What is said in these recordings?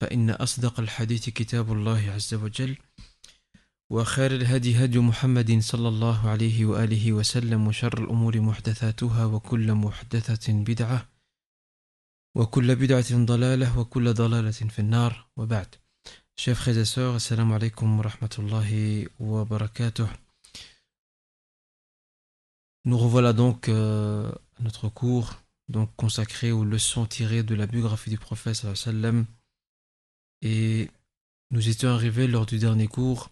فإن أصدق الحديث كتاب الله عز وجل وخير الهدي هدي محمد صلى الله عليه وآله وسلم وشر الأمور محدثاتها وكل محدثة بدعة وكل بدعة ضلالة وكل ضلالة في النار. وبعد. شيخ خيزاسور السلام عليكم ورحمة الله وبركاته Nous revoilà donc euh, notre cours donc consacré aux leçons tirées de la biographie du prophète sallallahu alayhi et nous étions arrivés lors du dernier cours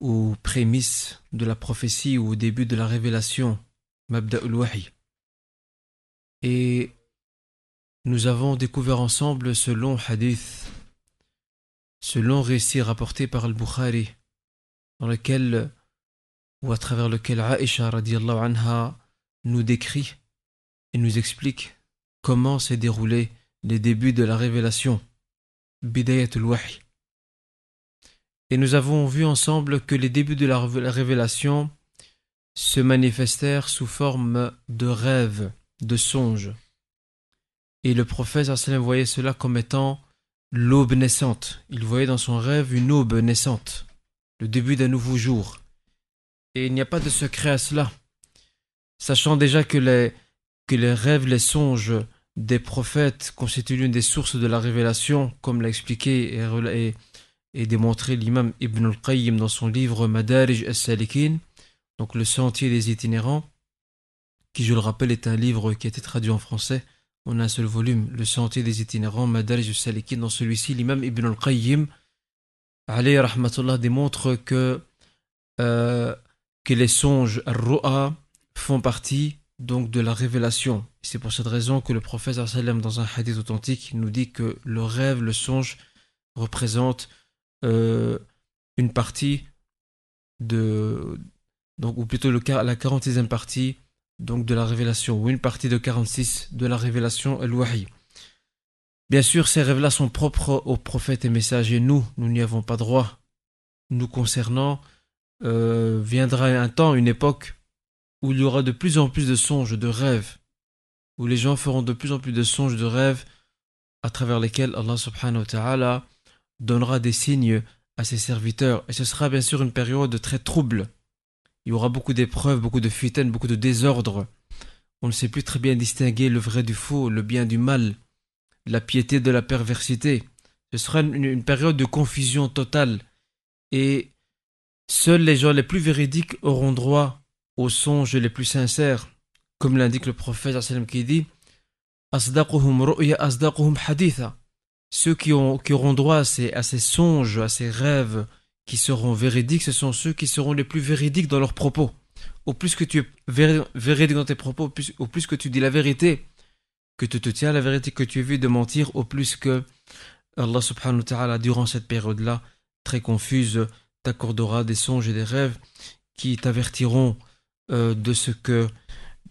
aux prémices de la prophétie ou au début de la révélation Mabda'ul Wahi. Et nous avons découvert ensemble ce long hadith ce long récit rapporté par Al-Bukhari, dans lequel, ou à travers lequel Aisha radiallahu anha nous décrit et nous explique comment s'est déroulé les débuts de la révélation, Bidayatul Wahi. Et nous avons vu ensemble que les débuts de la révélation se manifestèrent sous forme de rêves, de songes. Et le prophète voyait cela comme étant l'aube naissante. Il voyait dans son rêve une aube naissante, le début d'un nouveau jour. Et il n'y a pas de secret à cela. Sachant déjà que les, que les rêves, les songes des prophètes constituent l'une des sources de la révélation, comme l'a expliqué et, et, démontré l'imam Ibn al-Qayyim dans son livre Madarij al-Salikin, donc le sentier des itinérants, qui je le rappelle est un livre qui a été traduit en français a un seul volume, Le Sentier des itinérants, Madarij Salikin. Dans celui-ci, l'imam Ibn al-Qayyim, alayhi rahmatullah, démontre que, euh, que les songes, al font partie donc de la révélation. C'est pour cette raison que le prophète dans un hadith authentique nous dit que le rêve, le songe représente euh, une partie de donc ou plutôt le, la 46e partie donc de la révélation, ou une partie de 46 de la révélation al-Wahi. Bien sûr, ces rêves-là sont propres aux prophètes et messagers. Nous, nous n'y avons pas droit. Nous concernant, euh, viendra un temps, une époque, où il y aura de plus en plus de songes, de rêves, où les gens feront de plus en plus de songes, de rêves, à travers lesquels Allah subhanahu wa ta'ala donnera des signes à ses serviteurs. Et ce sera bien sûr une période très trouble il y aura beaucoup d'épreuves, beaucoup de fitaines, beaucoup de désordre. On ne sait plus très bien distinguer le vrai du faux, le bien du mal, la piété de la perversité. Ce sera une, période de confusion totale. Et seuls les gens les plus véridiques auront droit aux songes les plus sincères. Comme l'indique le prophète qui dit Ceux qui, ont, qui auront droit à ces, songes, à ces rêves, qui seront véridiques, ce sont ceux qui seront les plus véridiques dans leurs propos. Au plus que tu es véridique dans tes propos, au plus, que tu dis la vérité, que tu te tiens à la vérité, que tu évites de mentir, au plus que Allah subhanahu wa ta'ala, durant cette période-là, très confuse, t'accordera des songes et des rêves qui t'avertiront euh, de ce que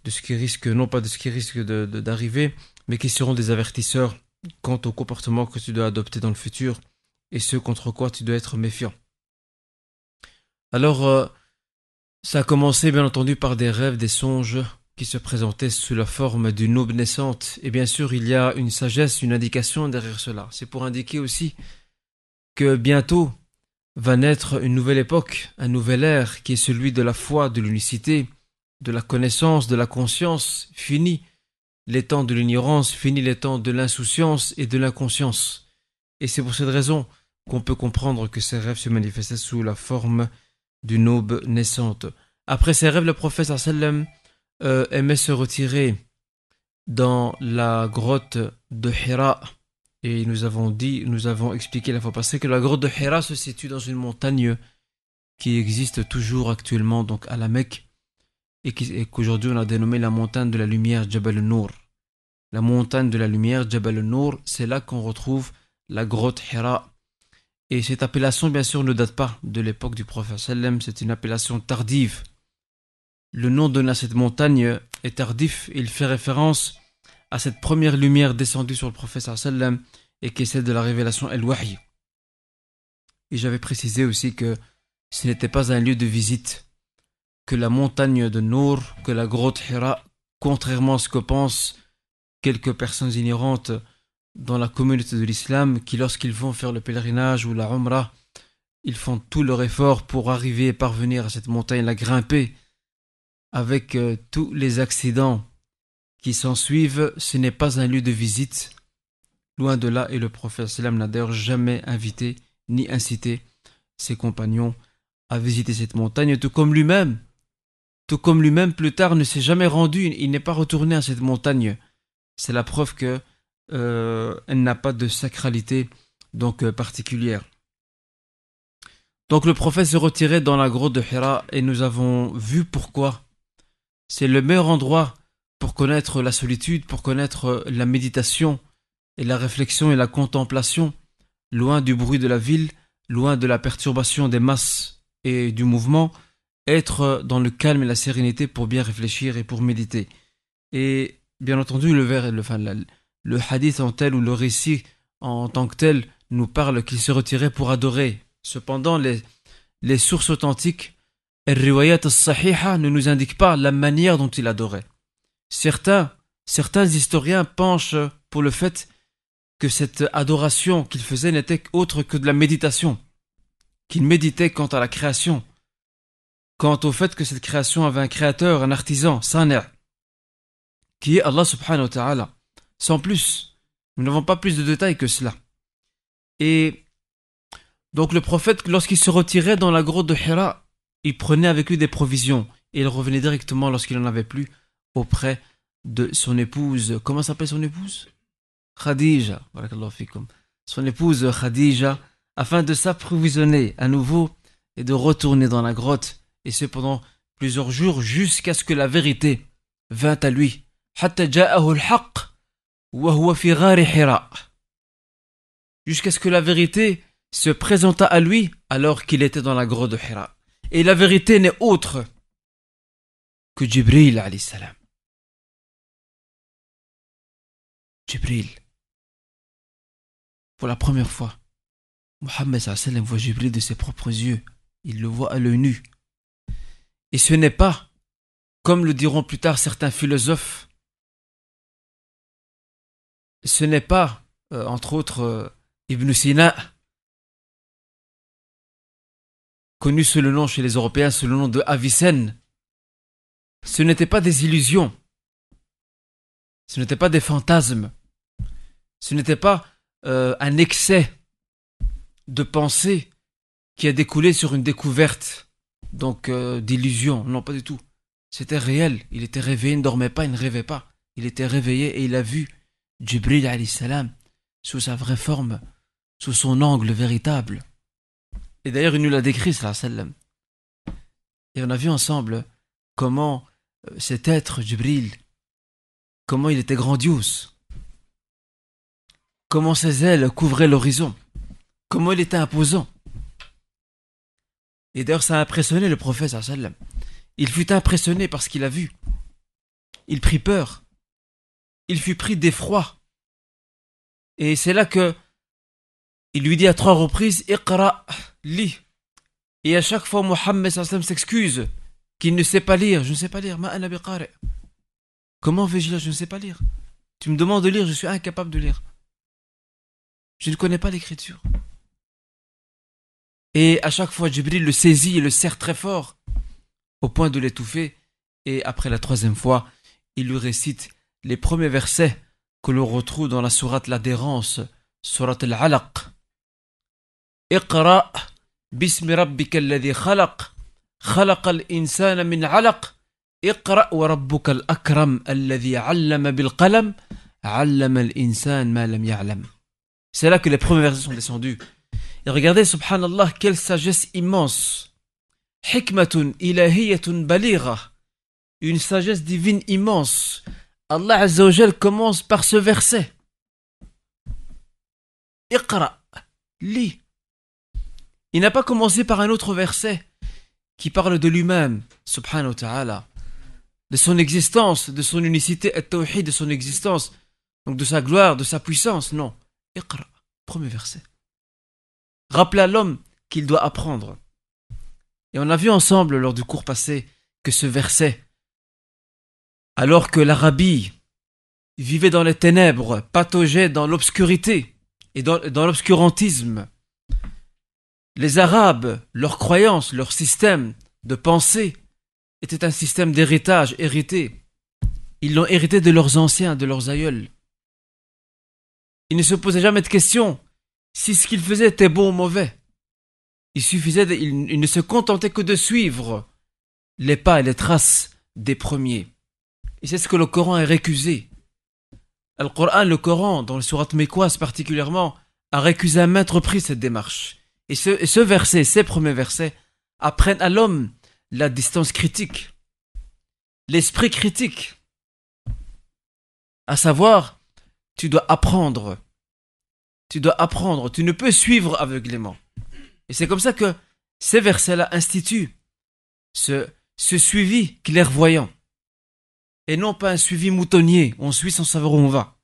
de ce qui risque, non pas de ce qui risque d'arriver, mais qui seront des avertisseurs quant au comportement que tu dois adopter dans le futur et ce contre quoi tu dois être méfiant. Alors, euh, ça a commencé bien entendu par des rêves, des songes qui se présentaient sous la forme d'une aube naissante. Et bien sûr, il y a une sagesse, une indication derrière cela. C'est pour indiquer aussi que bientôt va naître une nouvelle époque, un nouvel ère qui est celui de la foi, de l'unicité, de la connaissance, de la conscience. Fini les temps de l'ignorance, fini les temps de l'insouciance et de l'inconscience. Et c'est pour cette raison qu'on peut comprendre que ces rêves se manifestaient sous la forme d'une aube naissante. Après ces rêves, le prophète sallam euh, aimait se retirer dans la grotte de Hira. Et nous avons dit, nous avons expliqué la fois passée que la grotte de Hira se situe dans une montagne qui existe toujours actuellement donc à la Mecque et qu'aujourd'hui on a dénommé la montagne de la lumière Jabal al-Nour. La montagne de la lumière Jabal al-Nour, c'est là qu'on retrouve la grotte Hira. Et cette appellation, bien sûr, ne date pas de l'époque du prophète sallam, c'est une appellation tardive. Le nom donné à cette montagne est tardif, il fait référence à cette première lumière descendue sur le prophète sallam et qui est celle de la révélation El-Wahy. Et j'avais précisé aussi que ce n'était pas un lieu de visite, que la montagne de Nour, que la grotte Hira, contrairement à ce que pensent quelques personnes ignorantes dans la communauté de l'islam, qui lorsqu'ils vont faire le pèlerinage ou la Umrah, ils font tout leur effort pour arriver et parvenir à cette montagne, la grimper, avec euh, tous les accidents qui s'en suivent, ce n'est pas un lieu de visite. Loin de là, et le prophète n'a d'ailleurs jamais invité ni incité ses compagnons à visiter cette montagne, tout comme lui-même. Tout comme lui-même plus tard ne s'est jamais rendu, il n'est pas retourné à cette montagne. C'est la preuve que euh, elle n'a pas de sacralité donc euh, particulière. Donc le prophète s'est retiré dans la grotte de Hira et nous avons vu pourquoi. C'est le meilleur endroit pour connaître la solitude, pour connaître euh, la méditation et la réflexion et la contemplation, loin du bruit de la ville, loin de la perturbation des masses et du mouvement, être dans le calme et la sérénité pour bien réfléchir et pour méditer. Et bien entendu, le, le, le hadith en tel ou le récit en tant que tel nous parle qu'il se retirait pour adorer. Cependant, les, les sources authentiques, riwayat al ne nous indiquent pas la manière dont il adorait. Certains, certains historiens penchent pour le fait que cette adoration qu'il faisait n'était autre que de la méditation qu'il méditait quant à la création, quant au fait que cette création avait un créateur, un artisan, Saner, qui est Allah subhanahu wa ta'ala, sans plus. Nous n'avons pas plus de détails que cela. Et donc le prophète, lorsqu'il se retirait dans la grotte de Hira, il prenait avec lui des provisions et il revenait directement lorsqu'il n'en avait plus auprès de son épouse. Comment s'appelle son épouse? Khadija. Son épouse Khadija afin de s'approvisionner à nouveau et de retourner dans la grotte, et ce pendant plusieurs jours jusqu'à ce que la vérité vint à lui. Jusqu'à ce que la vérité se présenta à lui alors qu'il était dans la grotte de Hira. Et la vérité n'est autre que Jibril alayhi salam. Jibril, pour la première fois, Mohammed voit Jibril de ses propres yeux. Il le voit à l'œil nu. Et ce n'est pas, comme le diront plus tard certains philosophes, ce n'est pas, euh, entre autres, euh, Ibn Sina, connu sous le nom chez les Européens, sous le nom de Avicenne. Ce n'était pas des illusions. Ce n'était pas des fantasmes. Ce n'était pas euh, un excès de pensée qui a découlé sur une découverte donc euh, d'illusion. Non, pas du tout. C'était réel. Il était réveillé, il ne dormait pas, il ne rêvait pas. Il était réveillé et il a vu Jibril salam sous sa vraie forme, sous son angle véritable. Et d'ailleurs, il nous l'a décrit, sallam. Et on a vu ensemble comment euh, cet être, Jibril, comment il était grandiose, comment ses ailes couvraient l'horizon, Comment il était imposant. Et d'ailleurs, ça a impressionné le prophète. Il fut impressionné par ce qu'il a vu. Il prit peur. Il fut pris d'effroi. Et c'est là que il lui dit à trois reprises Iqra, lis. Et à chaque fois, Mohammed s'excuse qu'il ne sait pas lire. Je ne sais pas lire. Comment vais-je lire? Je ne sais pas lire. Tu me demandes de lire, je suis incapable de lire. Je ne connais pas l'écriture. Et à chaque fois, Jibril le saisit et le serre très fort, au point de l'étouffer. Et après la troisième fois, il lui récite les premiers versets que l'on retrouve dans la sourate l'adhérence, sourate al-alaq. Iqra' bismi rabbika alladhi khalaq, khalaq al-insana min alaq, iqra' wa rabbuka al-akram alladhi allama bil qalam, allama. C'est là que les premiers versets sont descendus. Et regardez, subhanallah, quelle sagesse immense. Hikmatun ilahiyatun baligha. Une sagesse divine immense. Allah Azzawajal commence par ce verset. Iqra, lis. Il n'a pas commencé par un autre verset qui parle de lui-même, subhanahu wa ta'ala, de son existence, de son unicité, et de son existence, donc de sa gloire, de sa puissance. Non. Iqra, premier verset. Rappelez à l'homme qu'il doit apprendre. Et on a vu ensemble lors du cours passé que ce verset, alors que l'Arabie vivait dans les ténèbres, pataugeait dans l'obscurité et dans, dans l'obscurantisme, les Arabes, leur croyance, leur système de pensée était un système d'héritage hérité. Ils l'ont hérité de leurs anciens, de leurs aïeuls. Ils ne se posaient jamais de questions si ce qu'ils faisaient était bon ou mauvais. Il suffisait, ils, ne se contentaient que de suivre les pas et les traces des premiers. Et c'est ce que le Coran a récusé. Le Coran, le Coran, dans le surat Mekwas particulièrement, a récusé à maintes reprises cette démarche. Et ce, et ce verset, ces premiers versets, apprennent à l'homme la distance critique, l'esprit critique. À savoir, tu dois apprendre. Tu dois apprendre. Tu ne peux suivre aveuglément. Et c'est comme ça que ces versets-là instituent ce, ce suivi clairvoyant. Et non pas un suivi moutonnier. On suit sans savoir où on va.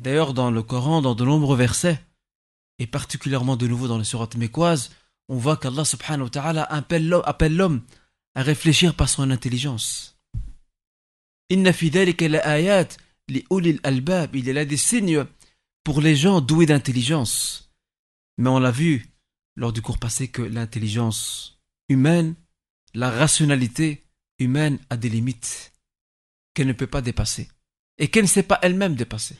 D'ailleurs, dans le Coran, dans de nombreux versets, et particulièrement de nouveau dans les surat mécoises, on voit qu'Allah subhanahu wa ta'ala appelle l'homme à réfléchir par son intelligence. Inna ayat li albab. Il est là des signes pour les gens doués d'intelligence. Mais on l'a vu lors du cours passé que l'intelligence humaine, la rationalité humaine a des limites qu'elle ne peut pas dépasser et qu'elle ne sait pas elle-même dépasser.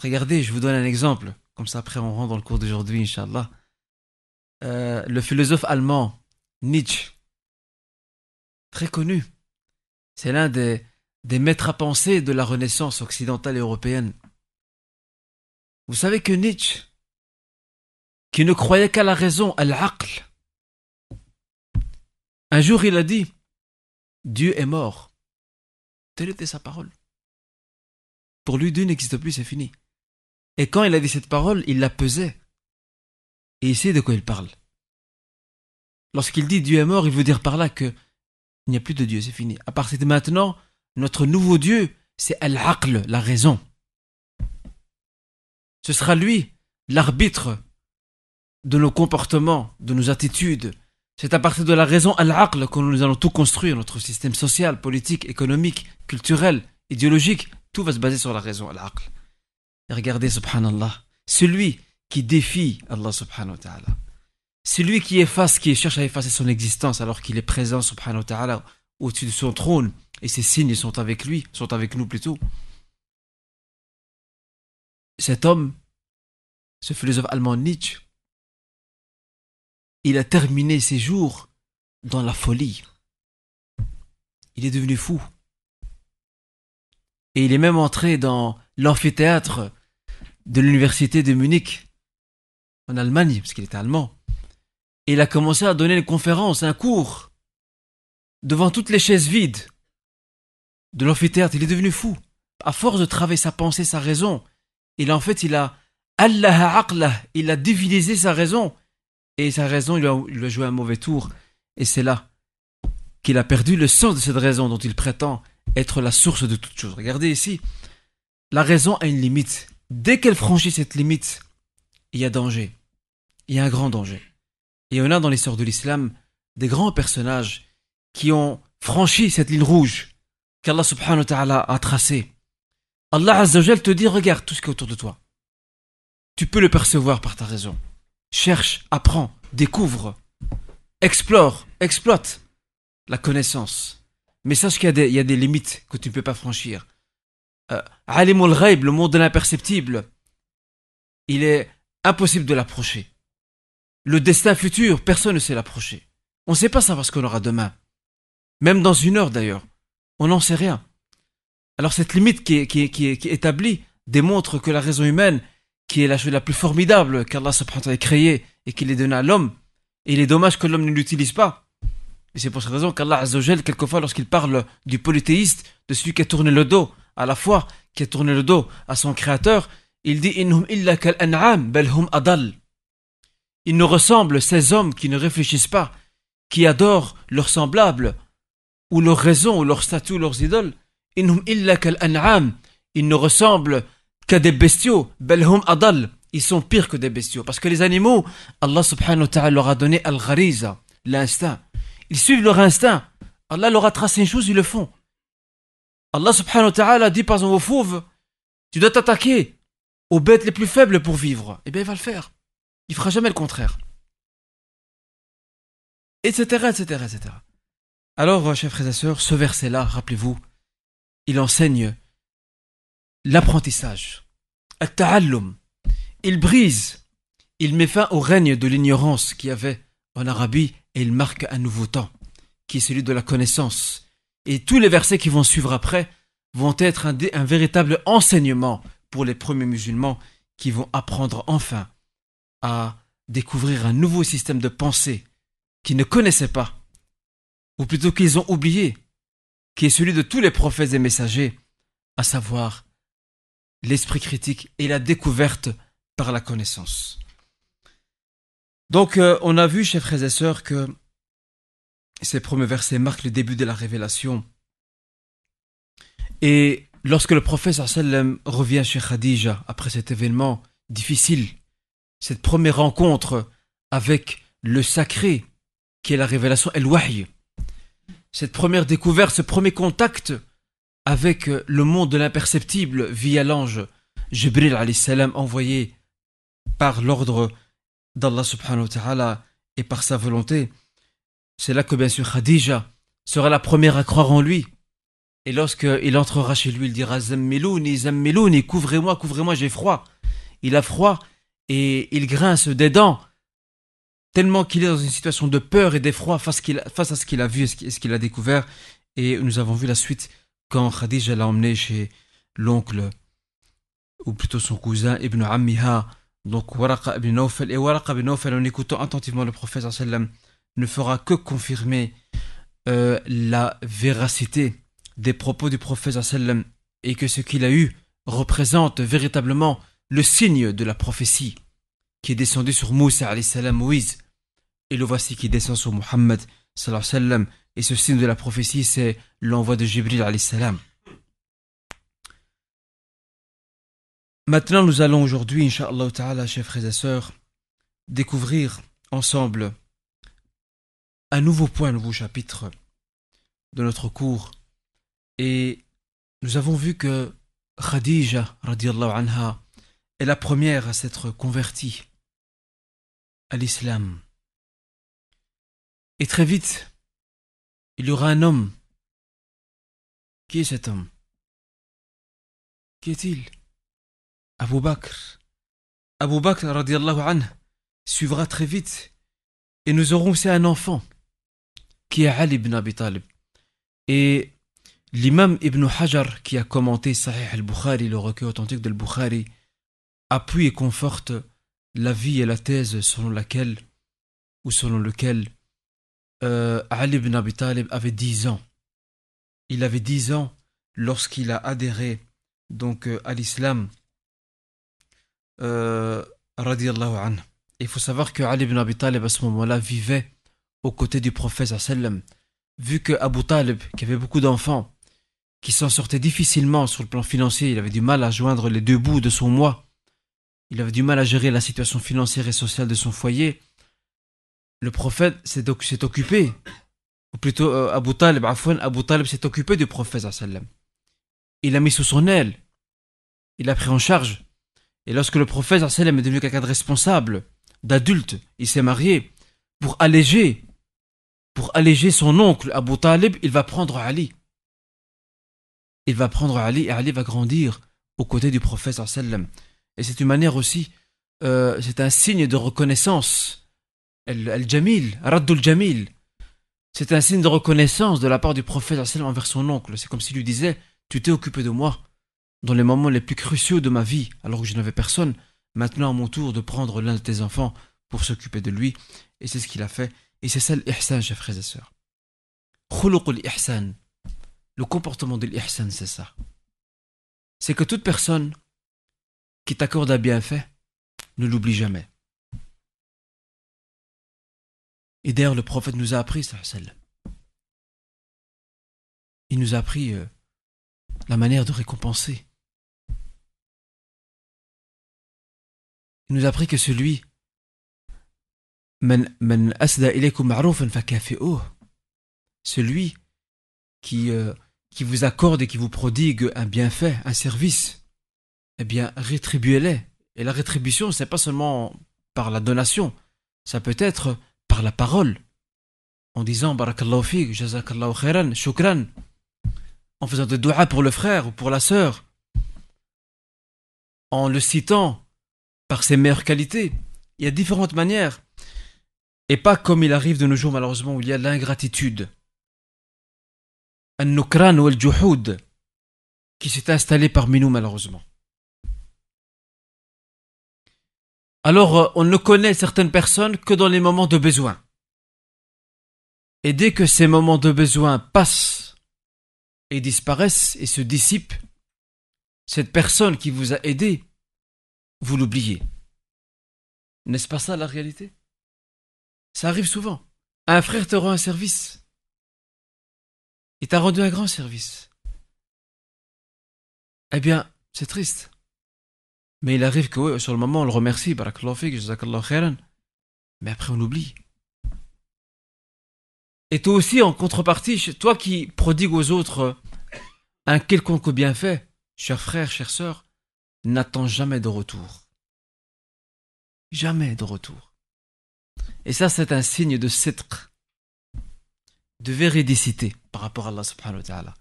Regardez, je vous donne un exemple. Comme ça, après, on rentre dans le cours d'aujourd'hui, Inch'Allah. Euh, le philosophe allemand Nietzsche, très connu. C'est l'un des, des maîtres à penser de la Renaissance occidentale et européenne. Vous savez que Nietzsche, qui ne croyait qu'à la raison, à l'aql, un jour il a dit Dieu est mort. Telle était sa parole. Pour lui, Dieu n'existe plus, c'est fini. Et quand il a dit cette parole, il la pesait. Et il sait de quoi il parle. Lorsqu'il dit Dieu est mort, il veut dire par là que il n'y a plus de Dieu, c'est fini. À partir de maintenant, notre nouveau Dieu, c'est Al-Aql, la raison. Ce sera lui, l'arbitre de nos comportements, de nos attitudes. C'est à partir de la raison Al-Aql que nous allons tout construire, notre système social, politique, économique, culturel, idéologique. Tout va se baser sur la raison Al-Aql. Et regardez, subhanallah, celui qui défie Allah subhanahu wa ta'ala, celui qui efface, qui cherche à effacer son existence alors qu'il est présent subhanahu wa ta'ala au-dessus de son trône et ses signes sont avec lui, sont avec nous plutôt. Cet homme, ce philosophe allemand Nietzsche, il a terminé ses jours dans la folie. Il est devenu fou. Et il est même entré dans l'amphithéâtre de l'université de Munich, en Allemagne, parce qu'il était allemand. Et il a commencé à donner une conférence, un cours, devant toutes les chaises vides de l'amphithéâtre. Il est devenu fou. À force de travailler sa pensée, sa raison, il en fait, il a Allah il a divinisé sa raison. Et sa raison, il a, il a joué un mauvais tour. Et c'est là qu'il a perdu le sens de cette raison dont il prétend être la source de toute chose. Regardez ici, la raison a une limite. Dès qu'elle franchit cette limite, il y a danger. Il y a un grand danger. Et on a dans l'histoire de l'islam des grands personnages qui ont franchi cette ligne rouge qu'Allah subhanahu wa ta'ala a tracée. Allah Azzawajal te dit regarde tout ce qui est autour de toi. Tu peux le percevoir par ta raison. Cherche, apprends, découvre, explore, exploite la connaissance. Mais sache qu'il y, a des limites que tu ne peux pas franchir. Euh, Alimul Ghaib, le monde de l'imperceptible. il est impossible de l'approcher. Le destin futur, personne ne sait l'approcher. On ne sait pas savoir ce qu'on aura demain. Même dans une heure d'ailleurs. On n'en sait rien. Alors cette limite qui est, établie démontre que la raison humaine, qui est la chose la plus formidable qu'Allah subhanahu wa a créée et qu'il est donné à l'homme, et il est dommage que l'homme ne l'utilise pas. Et c'est pour cette raison qu'Allah Azzawajal, quelquefois, lorsqu'il parle du polythéiste, de celui qui a tourné le dos à la foi, qui a tourné le dos à son créateur, il dit adal. Ils nous ressemblent, ces hommes qui ne réfléchissent pas, qui adorent leurs semblables, ou leurs raisons, ou leurs statues, leurs idoles. Ils ne ressemblent qu'à des bestiaux. Belhum adal. Ils sont pires que des bestiaux. Parce que les animaux, Allah subhanahu wa ta'ala leur a donné al-ghariza, l'instinct. Ils suivent leur instinct. Allah leur a tracé une chose, ils le font. Allah subhanahu wa ta'ala dit par exemple aux fauves, tu dois t'attaquer aux bêtes les plus faibles pour vivre. Eh bien, il va le faire. Il fera jamais le contraire. Etc., etc., etc. Alors, chers frères et sœurs, ce verset-là, rappelez-vous, il enseigne l'apprentissage. Il brise, il met fin au règne de l'ignorance qu'il y avait en Arabie et il marque un nouveau temps, qui est celui de la connaissance. Et tous les versets qui vont suivre après vont être un véritable enseignement pour les premiers musulmans qui vont apprendre enfin à découvrir un nouveau système de pensée qu'ils ne connaissaient pas, ou plutôt qu'ils ont oublié, qui est celui de tous les prophètes et messagers, à savoir l'esprit critique et la découverte par la connaissance. Donc, euh, on a vu, chers frères et sœurs, que ces premiers versets marquent le début de la révélation. Et lorsque le prophète sallam revient chez Khadija après cet événement difficile, cette première rencontre avec le sacré, qui est la révélation El-Wahy, cette première découverte, ce premier contact avec le monde de l'imperceptible via l'ange Jibril salam envoyé par l'ordre d'Allah subhanahu wa ta'ala et par sa volonté, c'est là que bien sûr Khadija sera la première à croire en lui. Et lorsqu'il entrera chez lui, il dira Zammilouni, Zammilouni, couvrez-moi, couvrez-moi, j'ai froid. Il a froid et il grince des dents, tellement qu'il est dans une situation de peur et d'effroi face, à ce qu'il a vu et ce qu'il a découvert. Et nous avons vu la suite quand Khadija l'a emmené chez l'oncle, ou plutôt son cousin Ibn Ammiha, donc Waraqa ibn Nawfal, et Waraqa ibn Nawfal, en écoutant attentivement le prophète sallam, ne fera que confirmer euh, la véracité des propos du prophète sallam et que ce qu'il a eu représente véritablement le signe de la prophétie qui est descendu sur Moussa Moïse et le voici qui descend sur Muhammad sallam et ce signe de la prophétie c'est l'envoi de Jibril salam. Maintenant, nous allons aujourd'hui, Inch'Allah Ta'ala, chers frères et sœurs, découvrir ensemble un nouveau point, un nouveau chapitre de notre cours. Et nous avons vu que Khadija, radiallahu anha, est la première à s'être convertie à l'islam. Et très vite, il y aura un homme. Qui est cet homme? Qui est-il? Abu Bakr. Abu Bakr radiallahu anhu suivra très vite. Et nous aurons aussi un enfant qui est Ali ibn Abi. Et l'imam Ibn Hajar qui a commenté Sahih al-Bukhari, le recueil authentique de bukhari appuie et conforte la vie et la thèse selon laquelle ou selon lequel euh, Ali ibn Abi Talib avait 10 ans. Il avait 10 ans lorsqu'il a adhéré donc euh, à l'islam euh, Il faut savoir que Ali ibn Abi Talib à ce moment-là vivait aux côtés du prophète sallam. Vu que Abu Talib, qui avait beaucoup d'enfants, qui s'en sortait difficilement sur le plan financier, il avait du mal à joindre les deux bouts de son mois, il avait du mal à gérer la situation financière et sociale de son foyer, le prophète s'est occupé, ou plutôt euh, Abu Talib, Abu Talib s'est occupé du prophète. Il l'a mis sous son aile, il l'a pris en charge, et lorsque le prophète est devenu quelqu'un de responsable, d'adulte, il s'est marié, pour alléger, pour alléger son oncle Abu Talib, il va prendre Ali. Il va prendre Ali et Ali va grandir aux côtés du prophète sallam. Et c'est une manière aussi euh, c'est un signe de reconnaissance. Al-Jamil, Raddul Jamil. C'est un signe de reconnaissance de la part du prophète envers son oncle. C'est comme s'il lui disait Tu t'es occupé de moi dans les moments les plus cruciaux de ma vie, alors que je n'avais personne. Maintenant, à mon tour de prendre l'un de tes enfants pour s'occuper de lui. Et c'est ce qu'il a fait. Et c'est ça l'ihsan, chers frères et sœurs. Le comportement de l'ihsan, c'est ça. C'est que toute personne qui t'accorde un bienfait ne l'oublie jamais. Et d'ailleurs, le prophète nous a appris. Il nous a appris euh, la manière de récompenser. Il nous a appris que celui celui qui, euh, qui vous accorde et qui vous prodigue un bienfait, un service, eh bien, rétribuez-les. Et la rétribution, c'est pas seulement par la donation, ça peut être par la parole, en disant Barakallahu fik, Jazakallahu khairan, Shukran, en faisant des doigts pour le frère ou pour la sœur, en le citant par ses meilleures qualités. Il y a différentes manières. Et pas comme il arrive de nos jours, malheureusement, où il y a l'ingratitude. Un nukran ou el qui s'est installé parmi nous, malheureusement. Alors, euh, on ne connaît certaines personnes que dans les moments de besoin. Et dès que ces moments de besoin passent et disparaissent et se dissipent, cette personne qui vous a aidé, vous l'oubliez. N'est-ce pas ça la réalité? Ça arrive souvent. Un frère te rend un service. Il t'a rendu un grand service. Eh bien, c'est triste. Mais il arrive que sur le moment, on le remercie, mais après on oublie. Et toi aussi, en contrepartie, toi qui prodigues aux autres un quelconque bienfait, cher frère, chère sœur, n'attends jamais de retour. Jamais de retour. Et ça, c'est un signe de cêtre, de véridicité par rapport à Allah subhanahu wa ta'ala.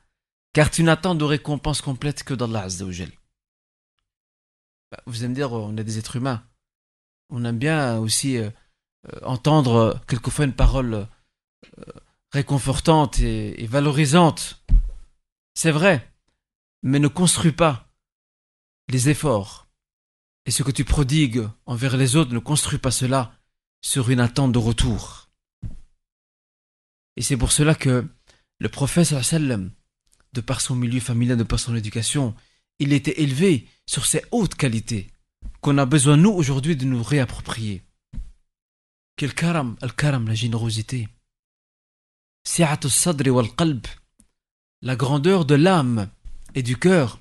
Car tu n'attends de récompense complète que d'Allah azza bah, vous allez me dire, on est des êtres humains. On aime bien aussi euh, euh, entendre euh, quelquefois une parole réconfortante et, valorisante. C'est vrai, mais ne construis pas les efforts. Et ce que tu prodigues envers les autres, ne construis pas cela sur une attente de retour. Et c'est pour cela que le prophète, de par son milieu familial, de par son éducation, il était élevé sur ces hautes qualités qu'on a besoin, nous, aujourd'hui, de nous réapproprier. Quel karam, al-karam, la générosité. sadri wal qalb, la grandeur de l'âme et du cœur.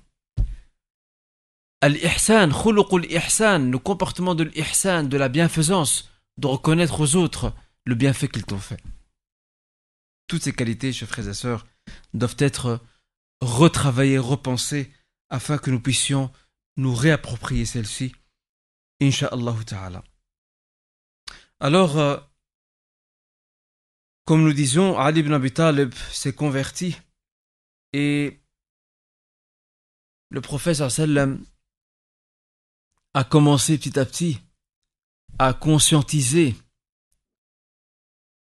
Al-ihsan, ihsan, le comportement de l'ihsan, de la bienfaisance, de reconnaître aux autres le bienfait qu'ils t'ont fait. Toutes ces qualités, chers frères et sœurs, doivent être retravaillées, repensées, afin que nous puissions nous réapproprier celle-ci, Inch'Allah ta'ala. Alors, euh, comme nous disons, Ali ibn Abi Talib s'est converti et le prophète sallam a commencé petit à petit à conscientiser.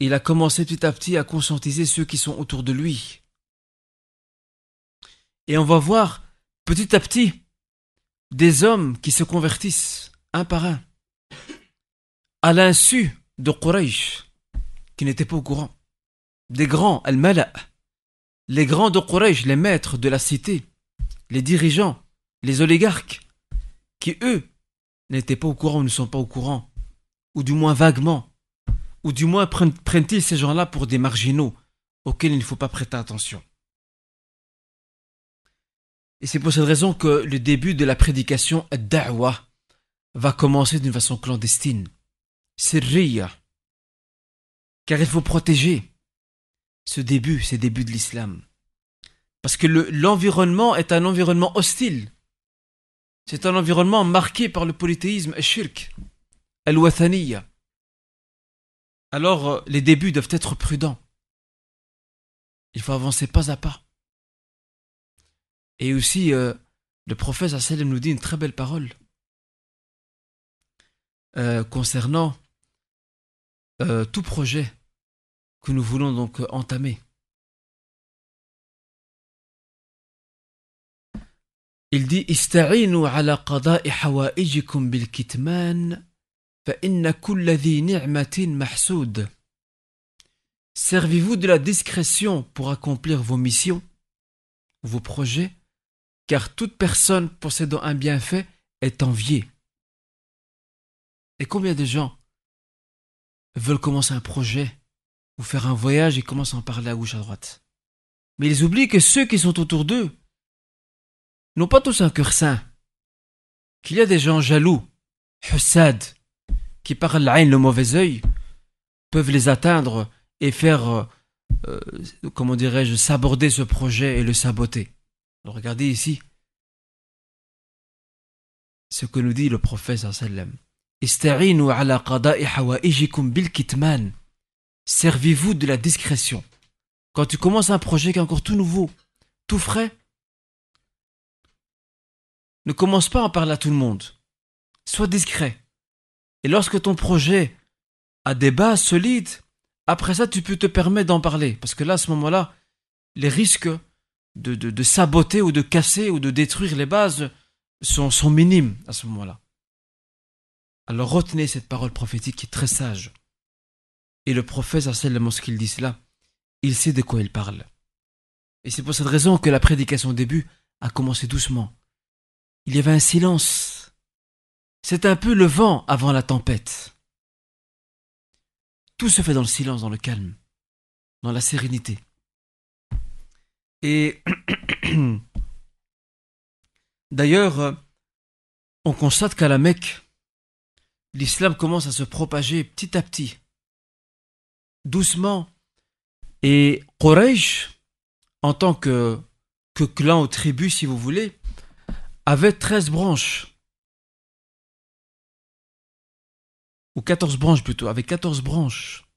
Il a commencé petit à petit à conscientiser ceux qui sont autour de lui. Et on va voir petit à petit des hommes qui se convertissent un par un, à l'insu de Quraysh, qui n'étaient pas au courant, des grands, al-Mala, les grands de Quraysh, les maîtres de la cité, les dirigeants, les oligarques, qui eux n'étaient pas au courant ou ne sont pas au courant, ou du moins vaguement, ou du moins prennent-ils ces gens-là pour des marginaux auxquels il ne faut pas prêter attention. Et c'est pour cette raison que le début de la prédication Da'wa va commencer d'une façon clandestine. Sirriya. Car il faut protéger ce début, ces débuts de l'islam. Parce que l'environnement est un environnement hostile. C'est un environnement marqué par le polythéisme shirk, al-wathaniya. Alors, euh, les débuts doivent être prudents. Il faut avancer pas à pas. Et aussi, euh, le prophète sallam nous dit une très belle parole. euh, concernant euh, tout projet que nous voulons donc entamer. Il dit ala bil kitman. Servez-vous de la discrétion pour accomplir vos missions, vos projets, car toute personne possédant un bienfait est enviée. Et combien de gens veulent commencer un projet ou faire un voyage et commencent à en parler à gauche à droite? Mais ils oublient que ceux qui sont autour d'eux n'ont pas tous un cœur sain. Qu'il y a des gens jaloux, hussad, qui par l'aïn, le mauvais œil, peuvent les atteindre et faire, euh, euh, comment dirais-je, s'aborder ce projet et le saboter. Regardez ici ce que nous dit le prophète sallam. Servez-vous de la discrétion. Quand tu commences un projet qui est encore tout nouveau, tout frais, ne commence pas à en parler à tout le monde. Sois discret. Et lorsque ton projet a des bases solides, après ça, tu peux te permettre d'en parler. Parce que là, à ce moment-là, les risques de, de, saboter ou de casser ou de détruire les bases sont, minimes à ce moment-là. Alors retenez cette parole prophétique qui est très sage. Et le prophète, ce qu'il dit cela, il sait de quoi il parle. Et c'est pour cette raison que la prédication au début a commencé doucement. Il y avait un silence. C'est un peu le vent avant la tempête. Tout se fait dans le silence, dans le calme, dans la sérénité. Et d'ailleurs, on constate qu'à la Mecque, l'islam commence à se propager petit à petit doucement. Et Quraysh, en tant que, que clan ou tribu, si vous voulez, avait 13 branches. Ou 14 branches plutôt, avec 14 branches.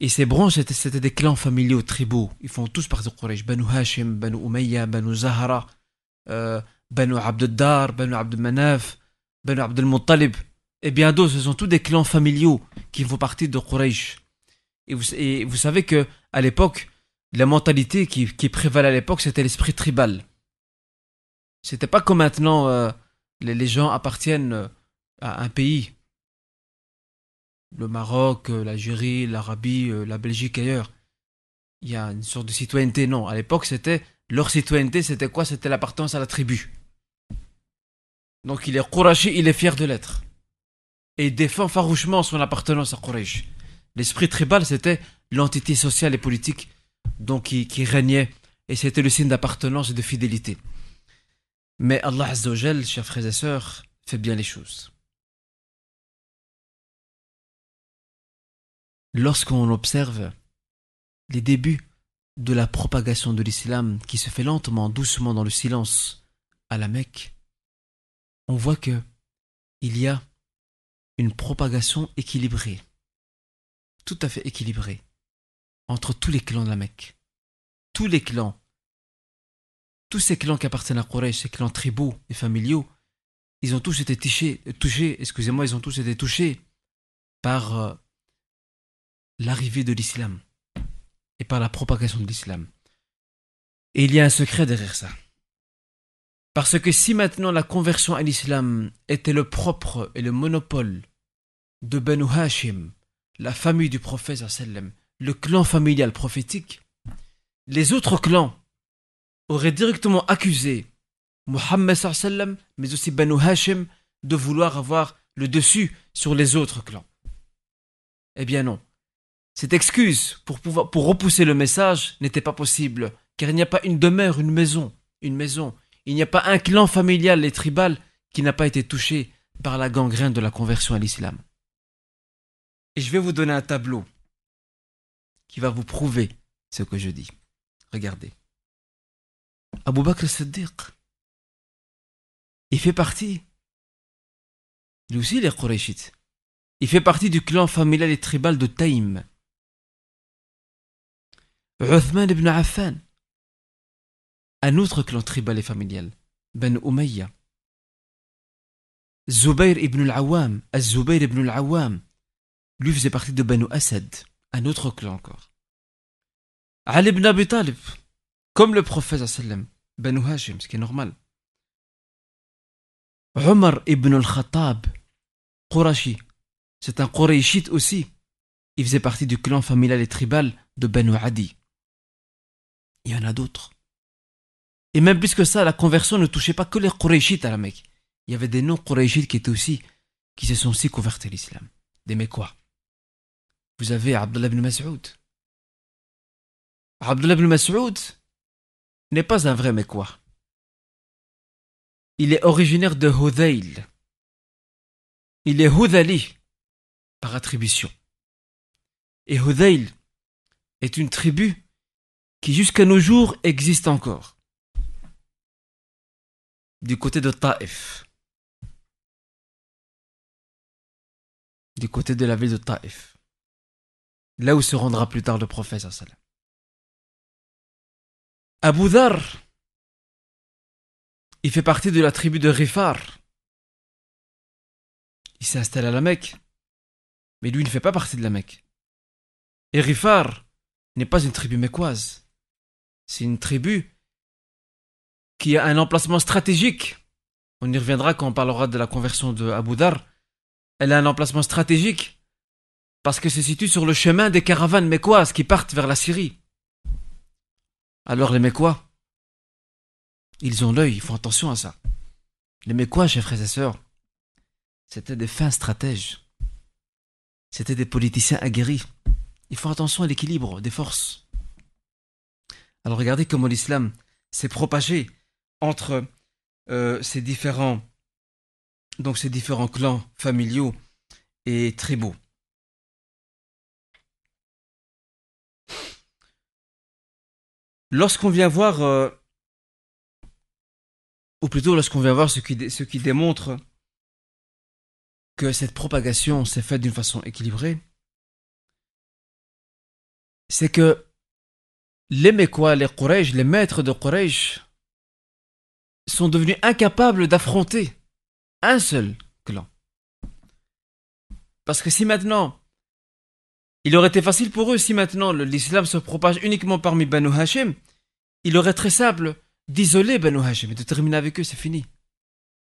Et ces branches, c'était des clans familiaux, tribaux. Ils font tous partie de Quraysh. Banu Hashim, Banu Umayya, Banu Zahra, euh, Banu Abdeddar, Banu Abd Manaf, Banu Abd muttalib et bien d'autres. Ce sont tous des clans familiaux qui font partie de Quraysh. Et vous, savez que à l'époque, la mentalité qui, prévalait à l'époque, c'était l'esprit tribal. C'était pas comme maintenant, euh, les, gens appartiennent euh, à un pays. Le Maroc, euh, l'Algérie, l'Arabie, la Belgique, ailleurs. Il y a une sorte de citoyenneté. Non, à l'époque, c'était leur citoyenneté, c'était quoi? C'était l'appartenance à la tribu. Donc il est Qurashi, il est fier de l'être. Et il défend farouchement son appartenance à Quraysh. L'esprit tribal, c'était l'entité sociale et politique donc, qui, régnait, et c'était le signe d'appartenance et de fidélité. Mais Allah Azzawajal, chers frères et sœurs, fait bien les choses. Lorsqu'on observe les débuts de la propagation de l'islam qui se fait lentement, doucement dans le silence à la Mecque, on voit que il y a une propagation équilibrée tout à fait équilibré entre tous les clans de la Mecque. Tous les clans, tous ces clans qui appartiennent à Quraysh, ces clans tribaux et familiaux, ils ont tous été touchés, touchés excusez-moi, ils ont tous été touchés par euh, l'arrivée de l'islam et par la propagation de l'islam. Et il y a un secret derrière ça. Parce que si maintenant la conversion à l'islam était le propre et le monopole de Banu Hashim, la famille du prophète, le clan familial prophétique, les autres clans auraient directement accusé Mohammed, mais aussi Banu Hashim, de vouloir avoir le dessus sur les autres clans. Eh bien non. Cette excuse pour, repousser le message n'était pas possible, car il n'y a pas une demeure, une maison, une maison. Il n'y a pas un clan familial et tribal qui n'a pas été touché par la gangrène de la conversion à l'islam. Et je vais vous donner un tableau qui va vous prouver ce que je dis. Regardez. Abu Bakr Siddiq, il fait partie, lui aussi les Qurayshites, il fait partie du clan familial et tribal de Taïm. Uthman ibn Affan, un autre clan tribal et familial, Ben Umayya. Zubayr ibn al-Awwam, Az-Zubayr ibn al-Awwam, lui faisait partie de Banu Asad, un autre clan encore. Ali ibn Abi Talib, comme le prophète sallam, Banu Hashim, ce qui est normal. Omar ibn al-Khattab, Qurashi, c'est un Qurayshite aussi. Il faisait partie du clan familial et tribal de Banu Adi. Il y en a d'autres. Et même plus que ça, la conversion ne touchait pas que les Qurayshites à la Mecque. Il y avait des non-Qurayshites qui étaient aussi, qui se sont aussi convertis à l'islam. Des Mekwa. Vous avez Abdullah ibn Mas'ud. Abdullah ibn Mas'ud n'est pas un vrai Mekwa. Il est originaire de Hudayl. Il est Hudali par attribution. Et Hudayl est une tribu qui jusqu'à nos jours existe encore. Du côté de Taif. Du côté de la ville de Taif. Là où se rendra plus tard le prophète. Abu Dhar, il fait partie de la tribu de Rifar. Il s'est installé à la Mecque. Mais lui ne fait pas partie de la Mecque. Et Rifar n'est pas une tribu mécoise. C'est une tribu qui a un emplacement stratégique. On y reviendra quand on parlera de la conversion de Abu Dhar. Elle a un emplacement stratégique parce que se situe sur le chemin des caravanes mécoises qui partent vers la Syrie. Alors les Mécois, ils ont l'œil, ils font attention à ça. Les Mécois, chers frères et sœurs, c'était des fins stratèges. C'était des politiciens aguerris. Ils font attention à l'équilibre des forces. Alors regardez comment l'islam s'est propagé entre euh, ces différents donc ces différents clans familiaux et tribaux. Lorsqu'on vient voir, euh, ou plutôt lorsqu'on vient voir ce qui, ce qui démontre que cette propagation s'est faite d'une façon équilibrée, c'est que les Mekwa, les Quraysh, les maîtres de Quraysh, sont devenus incapables d'affronter un seul clan. Parce que si maintenant, il aurait été facile pour eux, si maintenant l'islam se propage uniquement parmi Banu Hashim, il aurait très simple d'isoler Banu Hashim et de terminer avec eux, c'est fini.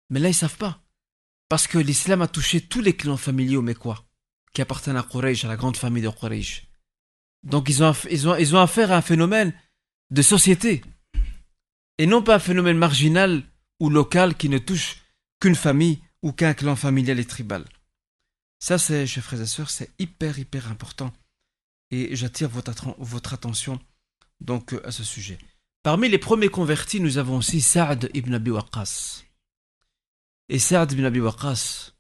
Mais là, ils savent pas. Parce que l'islam a touché tous les clans familiaux Mekwa, qui appartiennent à Quraysh, à la grande famille de Quraysh. Donc ils ont, ils, ont, ils ont affaire à un phénomène de société. Et non pas un phénomène marginal ou local qui ne touche qu'une famille ou qu'un clan familial et tribal. Ça, c'est, chers frères et sœurs, c'est hyper, hyper important. Et j'attire votre, votre attention donc à ce sujet. Parmi les premiers convertis, nous avons aussi Saad ibn Abi Waqqas. Et Saad ibn Abi Waqqas,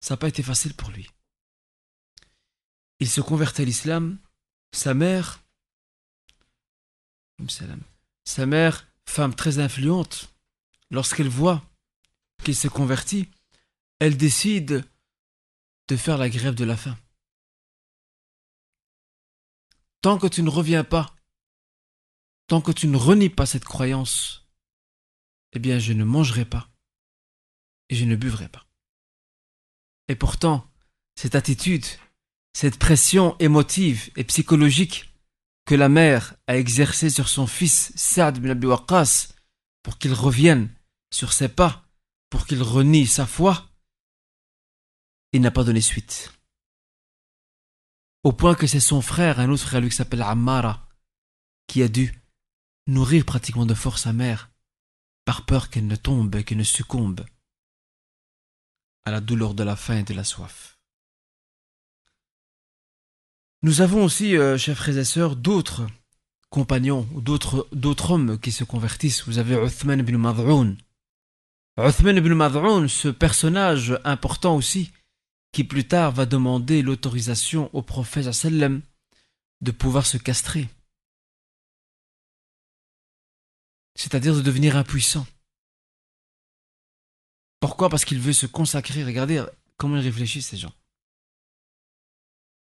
ça n'a pas été facile pour lui. Il se convertit à l'islam sa mère, sa mère, femme très influente, lorsqu'elle voit qu'il se convertit, elle décide de faire la grève de la faim. Tant que tu ne reviens pas, tant que tu ne renies pas cette croyance, eh bien je ne mangerai pas et je ne buvrai pas. Et pourtant, cette attitude cette pression émotive et psychologique que la mère a exercée sur son fils Saad bin Abi pour qu'il revienne sur ses pas, pour qu'il renie sa foi, il n'a pas donné suite. Au point que c'est son frère, un autre frère lui qui s'appelle Ammara, qui a dû nourrir pratiquement de force sa mère, par peur qu'elle ne tombe et qu'elle ne succombe à la douleur de la faim et de la soif. Nous avons aussi, euh, chers frères et sœurs, d'autres compagnons, d'autres, d'autres hommes qui se convertissent. Vous avez Uthman ibn Mad'oun. Uthman ibn Mad'oun, ce personnage important aussi, qui plus tard va demander l'autorisation au prophète sallam de pouvoir se castrer. C'est-à-dire de devenir impuissant. Pourquoi? Parce qu'il veut se consacrer. Regardez comment ils réfléchissent ces gens.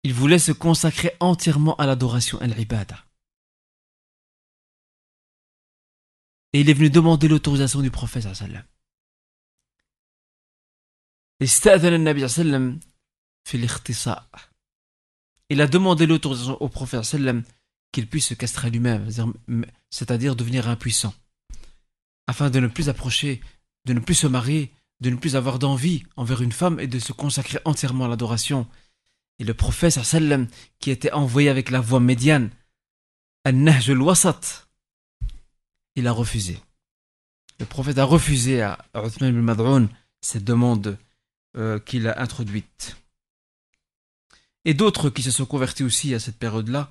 Il voulait se consacrer entièrement à l'adoration, à l'ibada. Et il est venu demander l'autorisation du prophète. Il a demandé l'autorisation au prophète qu'il puisse se castrer lui-même, c'est-à-dire devenir impuissant, afin de ne plus approcher, de ne plus se marier, de ne plus avoir d'envie envers une femme et de se consacrer entièrement à l'adoration. Et le prophète qui était envoyé avec la voix médiane, al-Nahj al-Wasat, il a refusé. Le prophète a refusé à Uthman ibn Mad'un cette demande euh, qu'il a introduite. Et d'autres qui se sont convertis aussi à cette période-là.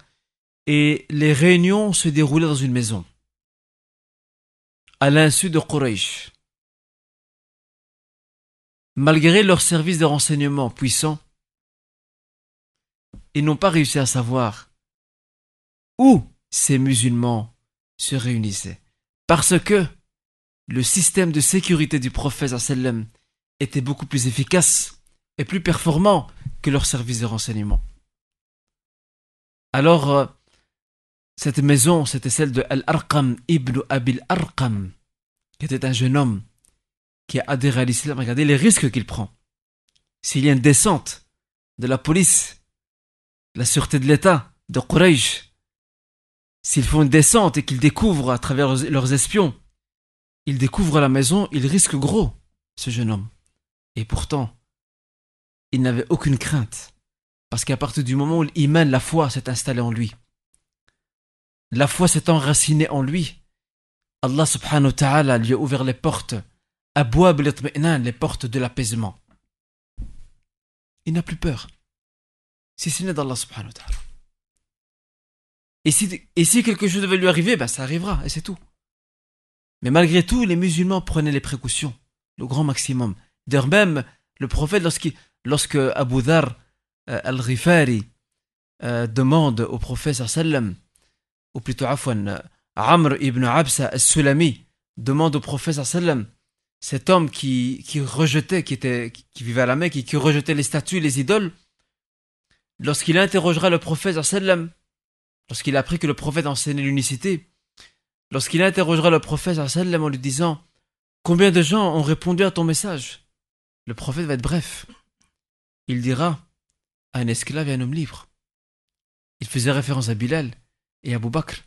Et les réunions se déroulaient dans une maison, à l'insu de Quraysh. Malgré leur service de renseignement puissant, ils n'ont pas réussi à savoir où ces musulmans se réunissaient. Parce que le système de sécurité du prophète sallam était beaucoup plus efficace et plus performant que leur service de renseignement. Alors, euh, cette maison, c'était celle de Al-Arqam ibn Abil Arqam, qui était un jeune homme qui a adhéré à l'islam. Regardez les risques qu'il prend. S'il y a une descente de la police, la sûreté de l'État, de Quraysh, s'ils font une descente et qu'ils découvrent à travers leurs espions, ils découvrent la maison, il risque gros, ce jeune homme. Et pourtant, il n'avait aucune crainte. Parce qu'à partir du moment où l'iman, la foi, s'est installée en lui, la foi s'est enracinée en lui, Allah subhanahu wa ta'ala lui a ouvert les portes, abouab les portes de l'apaisement. Il n'a plus peur. Si ce n'est d'Allah subhanahu wa ta'ala. Et si, et si quelque chose devait lui arriver, ben ça arrivera, et c'est tout. Mais malgré tout, les musulmans prenaient les précautions, le grand maximum. D'ailleurs même, le prophète, lorsque Abu Dhar euh, al-Ghifari euh, demande au prophète sallam, ou plutôt Afwan, Amr ibn Absa al-Sulami demande au prophète sallam, cet homme qui, rejetait, qui, qui vivait à la Mecque, qui, qui rejetait les statues, les idoles, lorsqu'il interrogera le prophète sallam, lorsqu'il a appris que le prophète enseignait l'unicité, lorsqu'il interrogera le prophète sallam en lui disant Combien de gens ont répondu à ton message? Le prophète va être bref. Il dira un esclave et un homme libre. Il faisait référence à Bilal et à Abu Bakr.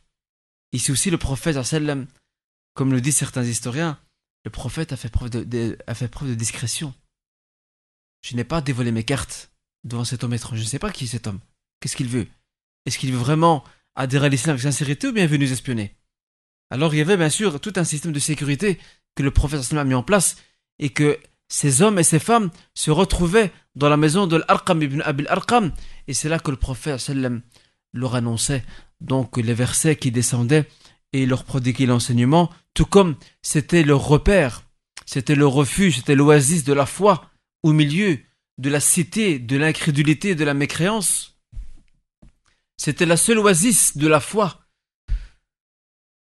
Ici aussi, le prophète sallam, comme le disent certains historiens, le prophète a fait preuve de discrétion. Je n'ai pas dévoilé mes cartes devant cet homme étrange. Je ne sais pas qui est cet homme. Qu'est-ce qu'il veut? Est-ce qu'il veut vraiment adhérer à l'islam avec sincérité ou bien veut nous espionner? Alors il y avait bien sûr tout un système de sécurité que le prophète a mis en place et que ces hommes et ces femmes se retrouvaient dans la maison de l'Arqam ibn Abil Arqam et c'est là que le prophète leur annonçait donc les versets qui descendaient et leur prodiguait l'enseignement tout comme c'était leur repère, c'était le refuge, c'était l'oasis de la foi au milieu de la cité, de l'incrédulité, de la mécréance. C'était la seule oasis de la foi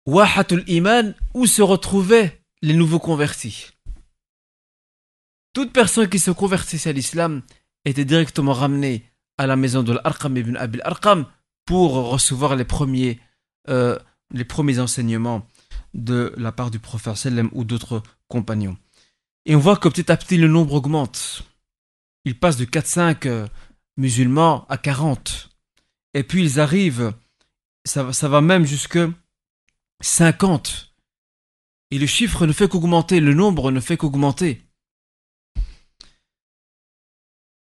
Wahatul Iman, où se retrouvaient les nouveaux convertis. Toute personne qui se convertissait à l'islam était directement ramenée à la maison de l'Arqam ibn Abil Arqam pour recevoir les premiers, euh, les premiers enseignements de la part du prophète ou d'autres compagnons. Et on voit que petit à petit le nombre augmente. Il passe de 4-5 euh, musulmans à 40. Et puis ils arrivent, ça, ça va même jusque 50. Et le chiffre ne fait qu'augmenter, le nombre ne fait qu'augmenter.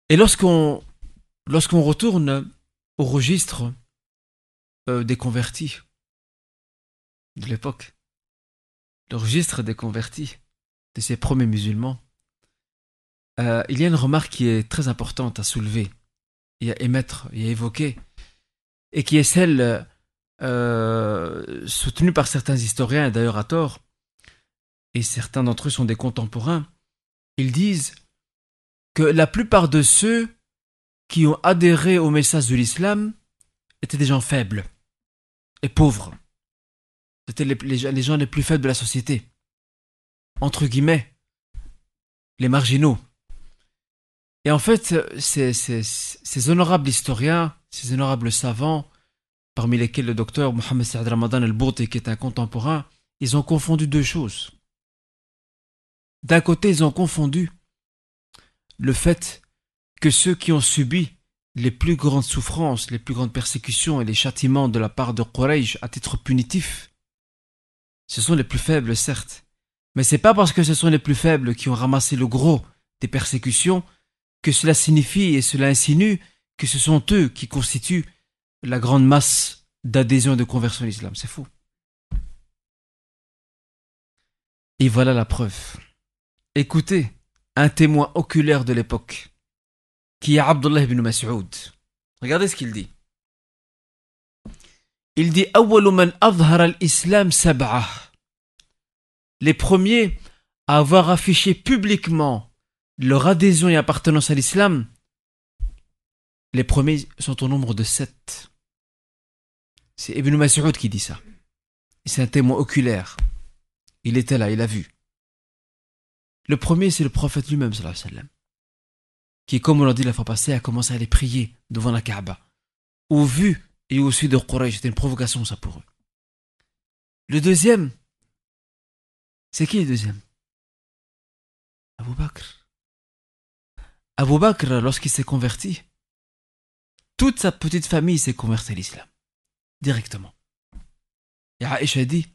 Et lorsqu'on lorsqu'on retourne au registre euh, des convertis de l'époque, le registre des convertis de ces premiers musulmans, euh, il y a une remarque qui est très importante à soulever et à émettre et à évoquer, et qui est celle euh, soutenu par certains historiens, et d'ailleurs à tort, et certains d'entre eux sont des contemporains, ils disent que la plupart de ceux qui ont adhéré au message de l'islam étaient des gens faibles et pauvres. C'était les, gens les plus faibles de la société. Entre guillemets, les marginaux. Et en fait, ces honorables historiens, ces honorables savants, parmi lesquels le docteur Mohamed Saad Ramadan el-Bouti, qui est un contemporain, ils ont confondu deux choses. D'un côté, ils ont confondu le fait que ceux qui ont subi les plus grandes souffrances, les plus grandes persécutions et les châtiments de la part de Quraysh à titre punitif, ce sont les plus faibles, certes. Mais c'est pas parce que ce sont les plus faibles qui ont ramassé le gros des persécutions que cela signifie et cela insinue que ce sont eux qui constituent la grande masse d'adhésion et de conversion à l'islam. C'est faux. Et voilà la preuve. Écoutez, un témoin oculaire de l'époque, qui est Abdullah ibn Mas'ud. Regardez ce qu'il dit. Il dit al-islam Les premiers à avoir affiché publiquement leur adhésion et appartenance à l'islam, les premiers sont au nombre de sept. C'est Ibn Mas'ud qui dit ça. C'est un témoin oculaire. Il était là, il a vu. Le premier, c'est le prophète lui-même, qui, comme on l'a dit la fois passée, a commencé à aller prier devant la Kaaba. Au vu et au su de Quraysh, c'était une provocation, ça, pour eux. Le deuxième, c'est qui le deuxième? Abu Bakr. Abu Bakr, lorsqu'il s'est converti, toute sa petite famille s'est convertie à l'islam. Directement. Et Aïcha dit,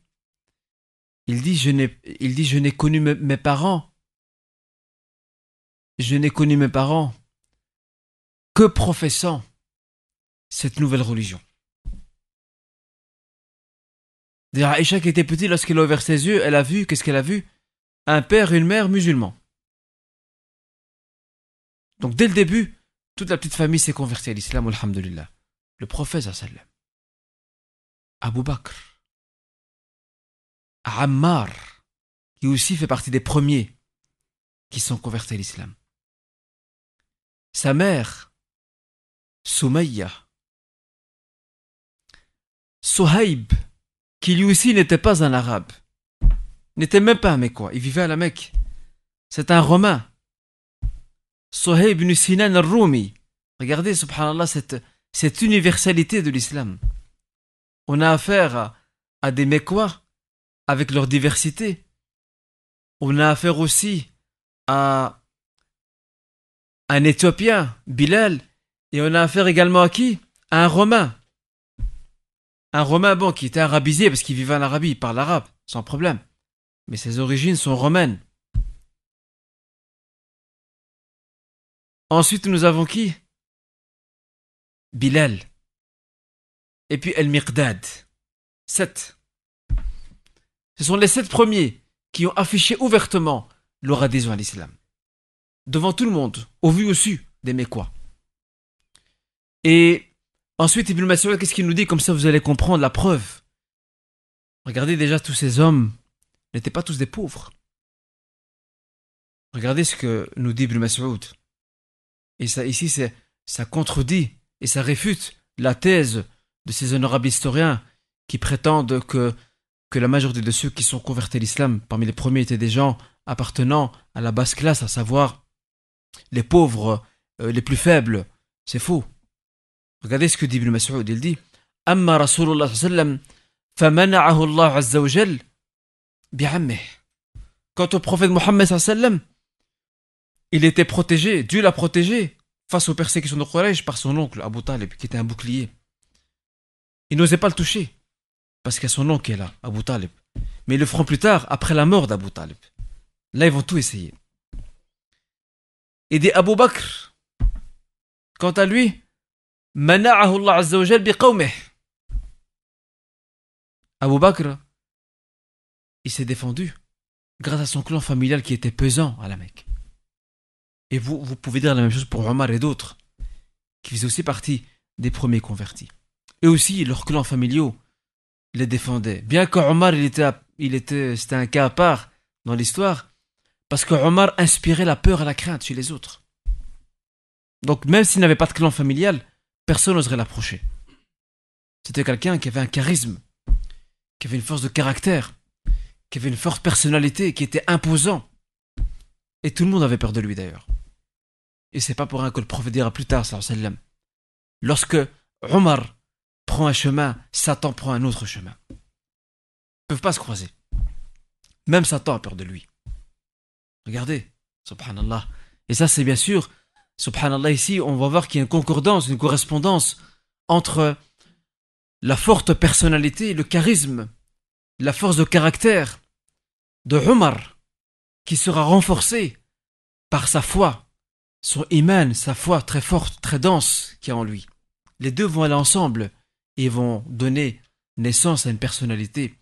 il dit, je n'ai, connu mes parents je n'ai connu mes parents que professant cette nouvelle religion. Aïcha qui était petite, lorsqu'elle a ouvert ses yeux, elle a vu, qu'est-ce qu'elle a vu? Un père et une mère musulmans. Donc dès le début, toute la petite famille s'est convertie à l'islam, alhamdulillah. Le prophète, sallam. Abu Bakr. Ammar, qui aussi fait partie des premiers qui sont convertis à l'islam sa mère, Soumaïa. Souhaïb, qui lui aussi n'était pas un arabe, n'était même pas un Mécois, il vivait à la Mecque. C'est un Romain. Souhaïb ibn Sinan al-Rumi. Regardez, subhanallah, cette, cette universalité de l'islam. On a affaire à, des Mécois avec leur diversité. On a affaire aussi à un Éthiopien, Bilal, et on a affaire également à qui? Un Romain. Un Romain, bon, qui était arabisé parce qu'il vivait en Arabie, il parle arabe, sans problème. Mais ses origines sont romaines. Ensuite, nous avons qui? Bilal. Et puis El-Miqdad. Sept. Ce sont les sept premiers qui ont affiché ouvertement leur adhésion à l'islam devant tout le monde, au vu au su des Mécois. Et ensuite, Ibn Mas'ud, qu'est-ce qu'il nous dit? Comme ça, vous allez comprendre la preuve. Regardez déjà, tous ces hommes n'étaient pas tous des pauvres. Regardez ce que nous dit Ibn Mas'ud. Et ça, ici, ça contredit et ça réfute la thèse de ces honorables historiens qui prétendent que, que la majorité de ceux qui sont convertis à l'islam, parmi les premiers, étaient des gens appartenant à la basse classe, à savoir les pauvres, euh, les plus faibles. C'est faux. Regardez ce que dit Ibn Mas'ud. Il dit Allah azza wa jal Quant au prophète Mohammed sallam, il était protégé, Dieu l'a protégé face aux persécutions de Quraysh par son oncle Abu Talib, qui était un bouclier. Il n'osait pas le toucher, parce qu'il y a son oncle qui est là, Abu Talib. Mais ils le feront plus tard, après la mort d'Abu Talib. Là, ils vont tout essayer. Il dit Abu Bakr. Quant à lui, mana'ahu Allah Azza wa Abu Bakr, il s'est défendu grâce à son clan familial qui était pesant à la Mecque. Et vous, pouvez dire la même chose pour Omar et d'autres, qui faisaient aussi partie des premiers convertis. Et aussi, leurs clans familiaux les défendaient. Bien que Omar, il était, il était, c'était un cas à part dans l'histoire, parce que Omar inspirait la peur et la crainte chez les autres. Donc même s'il n'avait pas de clan familial, personne n'oserait l'approcher. C'était quelqu'un qui avait un charisme, qui avait une force de caractère, qui avait une forte personnalité, qui était imposant. Et tout le monde avait peur de lui d'ailleurs. Et c'est pas pour rien que le prophète dira plus tard, sallam, lorsque Omar prend un chemin, Satan prend un autre chemin. Ils ne peuvent pas se croiser. Même Satan a peur de lui. Regardez, subhanallah. Et ça, c'est bien sûr, subhanallah, ici, on va voir qu'il y a une concordance, une correspondance entre la forte personnalité, le charisme, la force de caractère de Omar, qui sera renforcée par sa foi, son iman, sa foi très forte, très dense qui est en lui. Les deux vont aller ensemble et vont donner naissance à une personnalité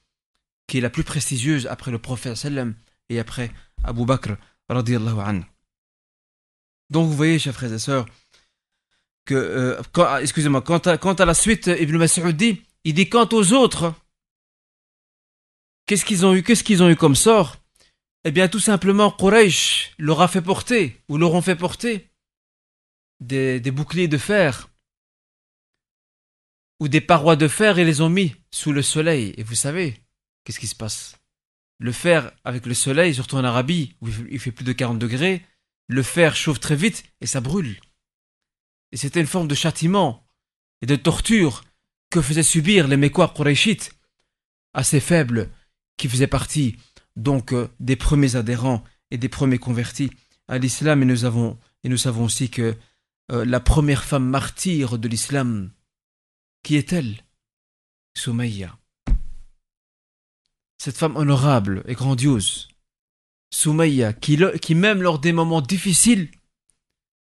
qui est la plus prestigieuse après le prophète sallam et après Abu Bakr radiallahu anhu. Donc vous voyez, chers frères et sœurs, que, euh, ah, excusez-moi, quant à, quant à la suite, Ibn Mas'ud dit, il dit quant aux autres, qu'est-ce qu'ils ont eu, qu'est-ce qu'ils ont eu comme sort? Eh bien, tout simplement, Quraysh leur a fait porter, ou leur ont fait porter, des, des boucliers de fer, ou des parois de fer et les ont mis sous le soleil. Et vous savez, qu'est-ce qui se passe? Le fer avec le soleil, surtout en Arabie, où il fait plus de 40 degrés, le fer chauffe très vite et ça brûle. Et c'était une forme de châtiment et de torture que faisaient subir les Mécois Qurayshites, assez faibles, qui faisaient partie donc euh, des premiers adhérents et des premiers convertis à l'islam. Et nous avons et nous savons aussi que euh, la première femme martyre de l'islam, qui est-elle? Soumaïa. Cette femme honorable et grandiose. Soumaïa, qui, qui même lors des moments difficiles,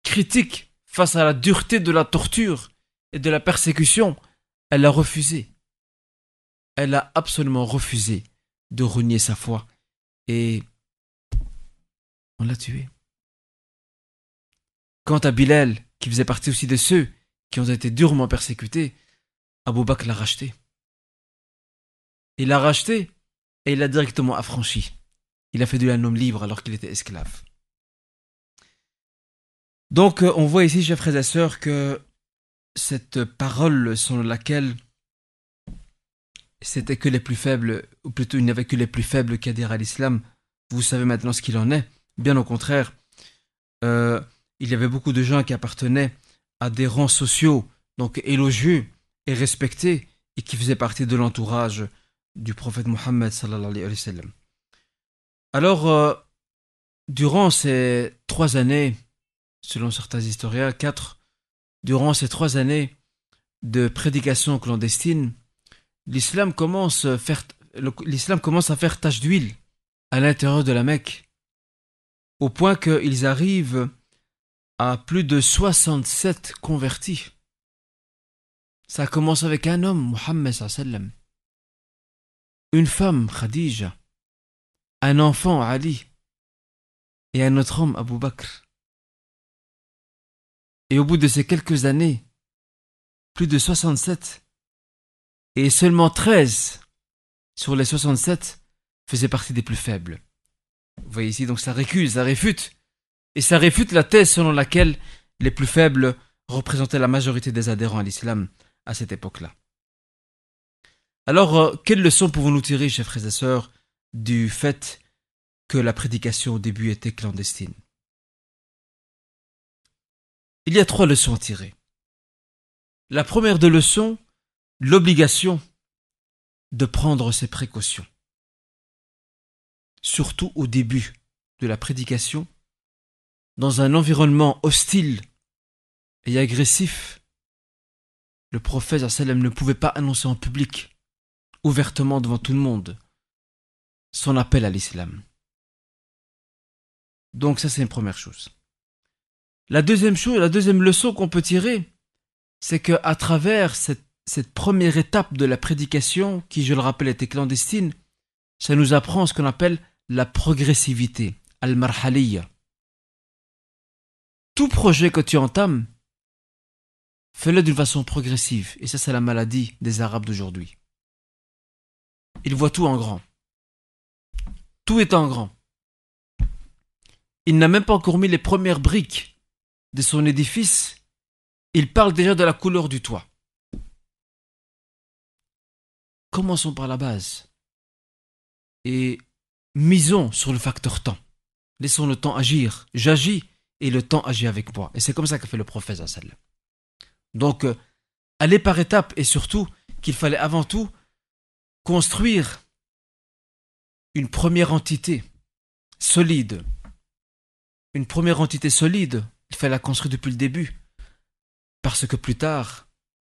critique face à la dureté de la torture et de la persécution, elle a refusé. Elle a absolument refusé de renier sa foi. Et on l'a tué. Quant à Bilal, qui faisait partie aussi de ceux qui ont été durement persécutés, Abou Bakr l'a racheté. Il l'a racheté et il l'a directement affranchi. Il a fait de lui un homme libre alors qu'il était esclave. Donc euh, on voit ici, chers frères et sœurs, que cette parole selon laquelle c'était que les plus faibles, ou plutôt il n'y avait que les plus faibles qui adhèrent à l'islam, vous savez maintenant ce qu'il en est. Bien au contraire, euh, il y avait beaucoup de gens qui appartenaient à des rangs sociaux, donc élogieux, et respecté et qui faisait partie de l'entourage du prophète Mohammed. Alors, euh, durant ces trois années, selon certains historiens, quatre, durant ces trois années de prédication clandestine, l'islam commence, l'islam commence à faire tache d'huile à l'intérieur de la Mecque, au point qu'ils arrivent à plus de 67 convertis. Ça commence avec un homme, Mohammed sallam. Une femme, Khadija. Un enfant, Ali. Et un autre homme, Abu Bakr. Et au bout de ces quelques années, plus de 67, et seulement 13 sur les 67 faisaient partie des plus faibles. Vous voyez ici, donc ça récuse, ça réfute. Et ça réfute la thèse selon laquelle les plus faibles représentaient la majorité des adhérents à l'islam à cette époque-là. Alors, euh, quelle leçon pouvons-nous tirer, chers frères et sœurs, du fait que la prédication au début était clandestine? Il y a trois leçons à tirer. La première de leçons, l'obligation de prendre ses précautions. Surtout au début de la prédication, dans un environnement hostile et agressif, le prophète sallam ne pouvait pas annoncer en public, ouvertement devant tout le monde, son appel à l'islam. Donc ça c'est une première chose. La deuxième chose, la deuxième leçon qu'on peut tirer, c'est que à travers cette, cette, première étape de la prédication, qui je le rappelle était clandestine, ça nous apprend ce qu'on appelle la progressivité, al-marhaliya. Tout projet que tu entames, Fais-le d'une façon progressive, et ça c'est la maladie des Arabes d'aujourd'hui. Ils voient tout en grand. Tout est en grand. Il n'a même pas encore mis les premières briques de son édifice. Il parle déjà de la couleur du toit. Commençons par la base. Et misons sur le facteur temps. Laissons le temps agir. J'agis et le temps agit avec moi. Et c'est comme ça qu'a fait le prophète. Donc, euh, aller par étapes et surtout qu'il fallait avant tout construire une première entité solide une première entité solide, il fallait la construire depuis le début. Parce que plus tard,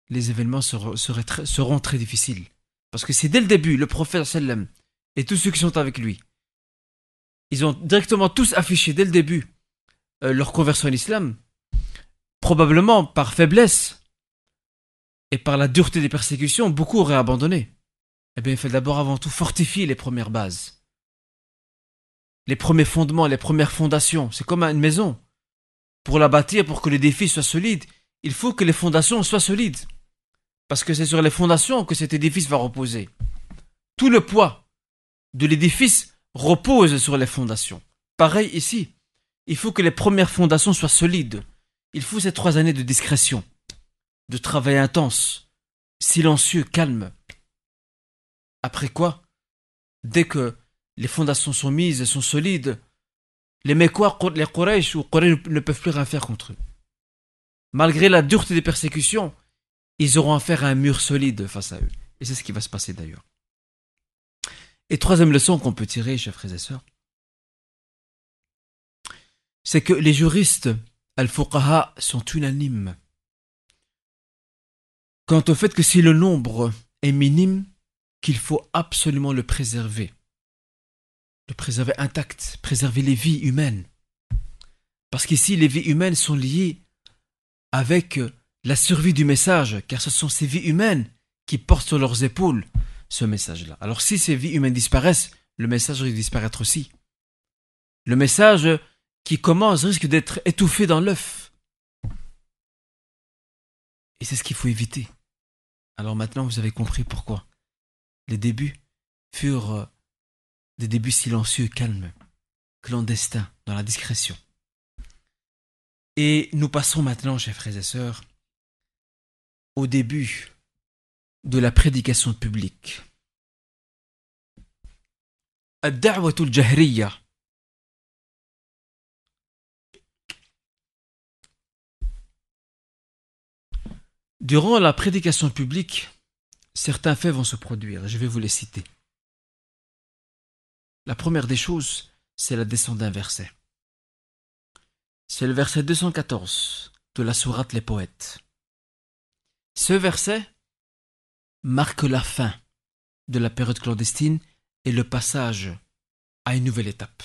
les événements seront très difficiles. Parce que c'est dès le début, le prophète sallam et tous ceux qui sont avec lui, ils ont directement tous affiché dès le début euh, leur conversion à l'islam, probablement par faiblesse et par la dureté des persécutions, beaucoup auraient abandonné. Eh bien, il faut d'abord avant tout fortifier les premières bases. Les premiers fondements, les premières fondations. C'est comme une maison. Pour la bâtir, pour que l'édifice soit solide, il faut que les fondations soient solides. Parce que c'est sur les fondations que cet édifice va reposer. Tout le poids de l'édifice repose sur les fondations. Pareil ici. Il faut que les premières fondations soient solides. Il faut ces trois années de discrétion, de travail intense, silencieux, calme. Après quoi, dès que les fondations sont mises sont solides, les Mekwa, les Quraysh ou Quraysh ne peuvent plus rien faire contre eux. Malgré la dureté des persécutions, ils auront affaire à un mur solide face à eux. Et c'est ce qui va se passer d'ailleurs. Et troisième leçon qu'on peut tirer, chers frères et sœurs, c'est que les juristes al-fuqaha sont unanimes quant au fait que si le nombre est minime, qu'il faut absolument le préserver. Le préserver intact, préserver les vies humaines. Parce qu'ici, les vies humaines sont liées avec la survie du message, car ce sont ces vies humaines qui portent sur leurs épaules ce message-là. Alors si ces vies humaines disparaissent, le message risque de disparaître aussi. Le message qui commence risque d'être étouffé dans l'œuf. Et c'est ce qu'il faut éviter. Alors maintenant, vous avez compris pourquoi. Les débuts furent euh, des débuts silencieux, calmes, clandestins, dans la discrétion. Et nous passons maintenant, chers frères et sœurs, au début de la prédication publique. Durant la prédication publique, certains faits vont se produire. Je vais vous les citer. La première des choses, c'est la descente d'un verset. C'est le verset 214 de la sourate Les Poètes. Ce verset marque la fin de la période clandestine et le passage à une nouvelle étape.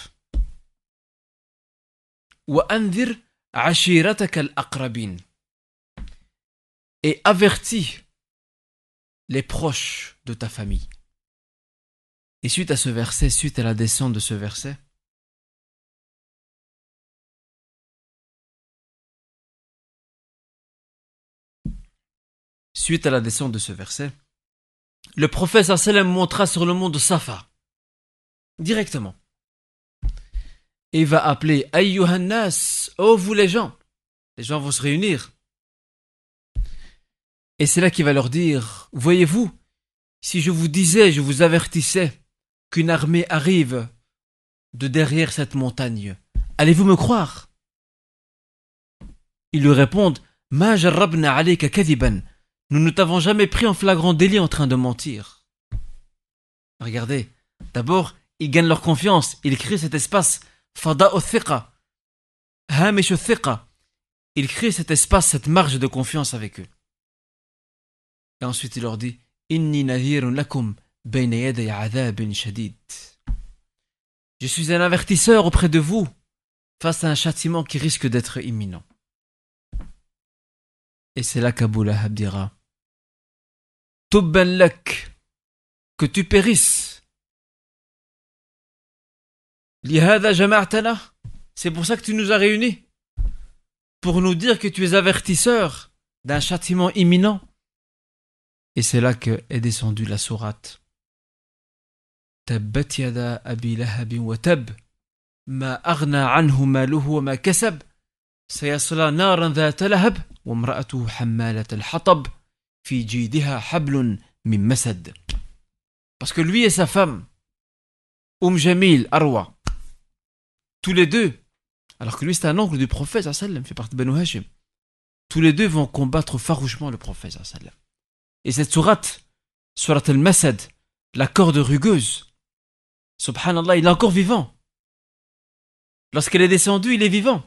Et avertis les proches de ta famille. Et suite à ce verset, suite à la descente de ce verset, suite à la descente de ce verset, le prophète sallam montra sur le mont de Safa, directement. Et va appeler Ayyuhannas, oh vous les gens. Les gens vont se réunir. Et c'est là qu'il va leur dire, voyez-vous, si je vous disais, je vous avertissais qu'une armée arrive de derrière cette montagne, allez-vous me croire? Ils lui répondent, Ma alayka kadiban. Nous ne t'avons jamais pris en flagrant délit en train de mentir. Regardez, d'abord, ils gagnent leur confiance, ils créent cet espace, fada thiqa, hamish thiqa. Ils créent cet espace, cette marge de confiance avec eux. Et ensuite, il leur dit, Inni lakum shadid. Je suis un avertisseur auprès de vous face à un châtiment qui risque d'être imminent. Et c'est là qu'Abu Lahab lak, que tu périsses. C'est pour ça que tu nous as réunis. Pour nous dire que tu es avertisseur d'un châtiment imminent. Et c'est là que est descendue la sourate. Tabbat yada abi lahabin wa tab. Ma aghna anhu maluhu wa ma kasab. سيصلى نارا ذات لهب وامرأته حمالة الحطب parce que lui et sa femme, Oum Jamil, Arwa, tous les deux, alors que lui c'est un oncle du prophète, fait partie de Banu Hashim, tous les deux vont combattre farouchement le prophète. Et cette sourate, surat al-Masad, la corde rugueuse, subhanallah, il est encore vivant. Lorsqu'elle est descendue, il est vivant.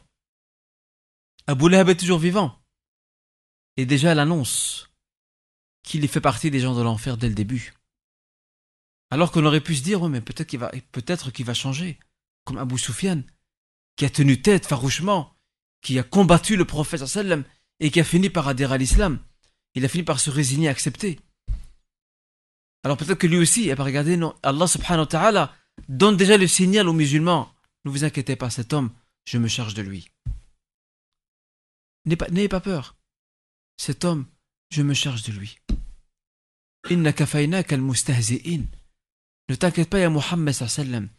Abu Lahab est toujours vivant. Et déjà, elle annonce qu'il fait partie des gens de l'enfer dès le début. Alors qu'on aurait pu se dire, mais peut-être qu'il va, peut-être qu'il va changer. Comme Abu Sufyan, qui a tenu tête farouchement, qui a combattu le prophète et qui a fini par adhérer à l'islam. Il a fini par se résigner, accepter. Alors peut-être que lui aussi, il va regarder, non, Allah subhanahu wa ta'ala donne déjà le signal aux musulmans. Ne vous inquiétez pas, cet homme, je me charge de lui. N'ayez pas, peur. Cet homme, je me charge de lui. Ne t'inquiète pas, ya Muhammad sallam.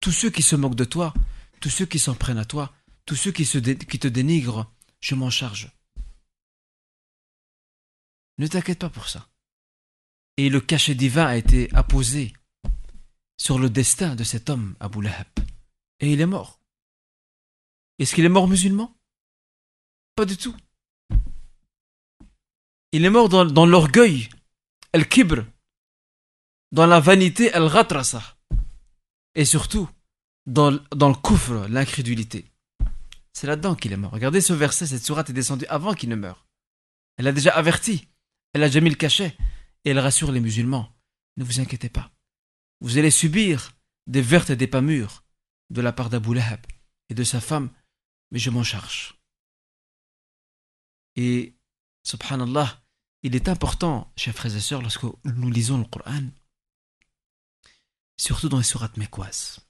Tous ceux qui se moquent de toi, tous ceux qui s'en prennent à toi, tous ceux qui, qui te dénigrent, je m'en charge. Ne t'inquiète pas pour ça. Et le cachet divin a été apposé sur le destin de cet homme, Abu Lahab. Et il est mort. Est-ce qu'il est mort musulman? Pas du tout. Il est mort dans, l'orgueil, el-kibr, dans la vanité, el-ghatrasa, et surtout dans, dans le kufr, l'incrédulité. C'est là-dedans qu'il est mort. Regardez ce verset, cette sourate est descendue avant qu'il ne meure. Elle a déjà averti, elle a déjà mis le cachet, et elle rassure les musulmans. Ne vous inquiétez pas. Vous allez subir des vertes et des pas mûres de la part d'Abu Lahab et de sa femme, mais je m'en charge. Et, subhanallah, il est important, chers frères et sœurs, lorsque nous lisons le Coran, surtout dans les sourates mécoises,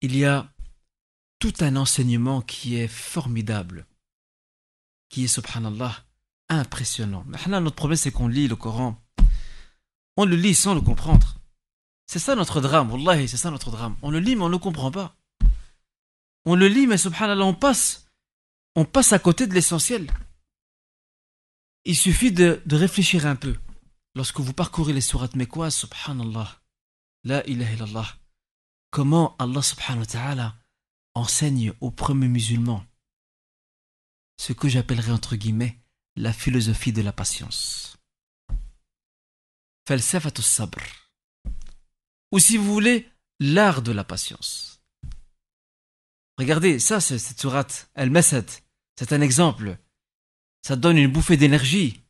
il y a tout un enseignement qui est formidable, qui est, subhanallah, impressionnant. Maintenant, notre problème, c'est qu'on lit le Coran on le lit sans le comprendre. C'est ça notre drame, Wallahi, c'est ça notre drame. On le lit, mais on ne le comprend pas. On le lit, mais subhanallah, on passe, on passe à côté de l'essentiel. Il suffit de, réfléchir un peu. Lorsque vous parcourez les sourates mécoises, subhanallah, la ilaha illallah, comment Allah subhanahu wa ta'ala enseigne aux premiers musulmans ce que j'appellerais entre guillemets la philosophie de la patience? Sabr. Ou si vous voulez, l'art de la patience. Regardez, ça, c'est cette sourate, El-Masad, c'est un exemple Ça donne une bouffée d'énergie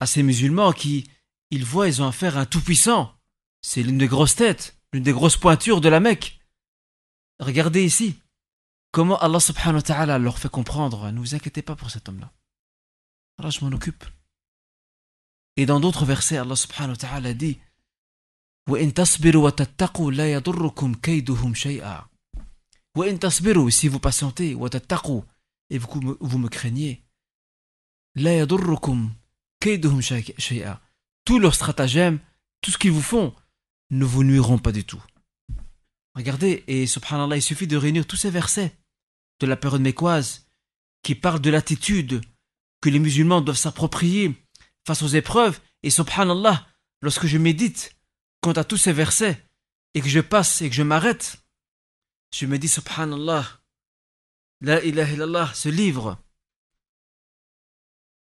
à ces musulmans qui, ils voient, ils ont affaire à un tout-puissant. C'est l'une des grosses têtes, l'une des grosses pointures de la Mecque. Regardez ici, comment Allah subhanahu wa ta'ala leur fait comprendre, ne vous inquiétez pas pour cet homme-là. Alors je m'en occupe. Et dans d'autres versets, Allah subhanahu wa ta'ala dit وَإِن تَصْبِرُوا وَتَتَّقُوا لَا يَضُرُّكُمْ كَيْدُهُمْ شَيْئًا وَإِن تَصْبِرُوا si vous patientez وَتَتَّقُوا et vous, me, vous me craignez la yadurrukum kaiduhum. Tous leurs stratagèmes, tout ce qu'ils vous font, ne vous nuiront pas du tout. Regardez, et subhanallah, il suffit de réunir tous ces versets de la période mécoise qui parlent de l'attitude que les musulmans doivent s'approprier face aux épreuves. Et subhanallah, lorsque je médite quant à tous ces versets et que je passe et que je m'arrête, je me dis subhanallah, la ilaha illallah, ce livre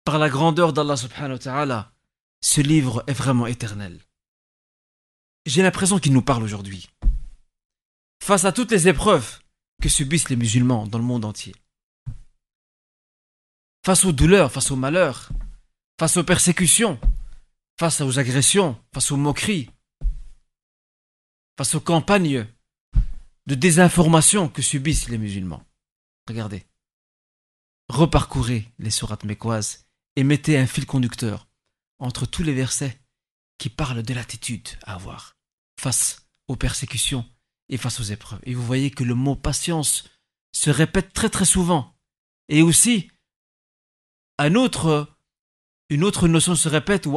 par la grandeur d'Allah subhanahu wa ta'ala, ce livre est vraiment éternel. J'ai l'impression qu'il nous parle aujourd'hui. Face à toutes les épreuves que subissent les musulmans dans le monde entier, face aux douleurs, face aux malheurs, face aux persécutions, face aux agressions, face aux moqueries, face aux campagnes de désinformation que subissent les musulmans. Regardez. Reparcourez les sourates mécoises et mettez un fil conducteur entre tous les versets qui parlent de l'attitude à avoir face aux persécutions et face aux épreuves. Et vous voyez que le mot patience se répète très très souvent. Et aussi, une autre notion se répète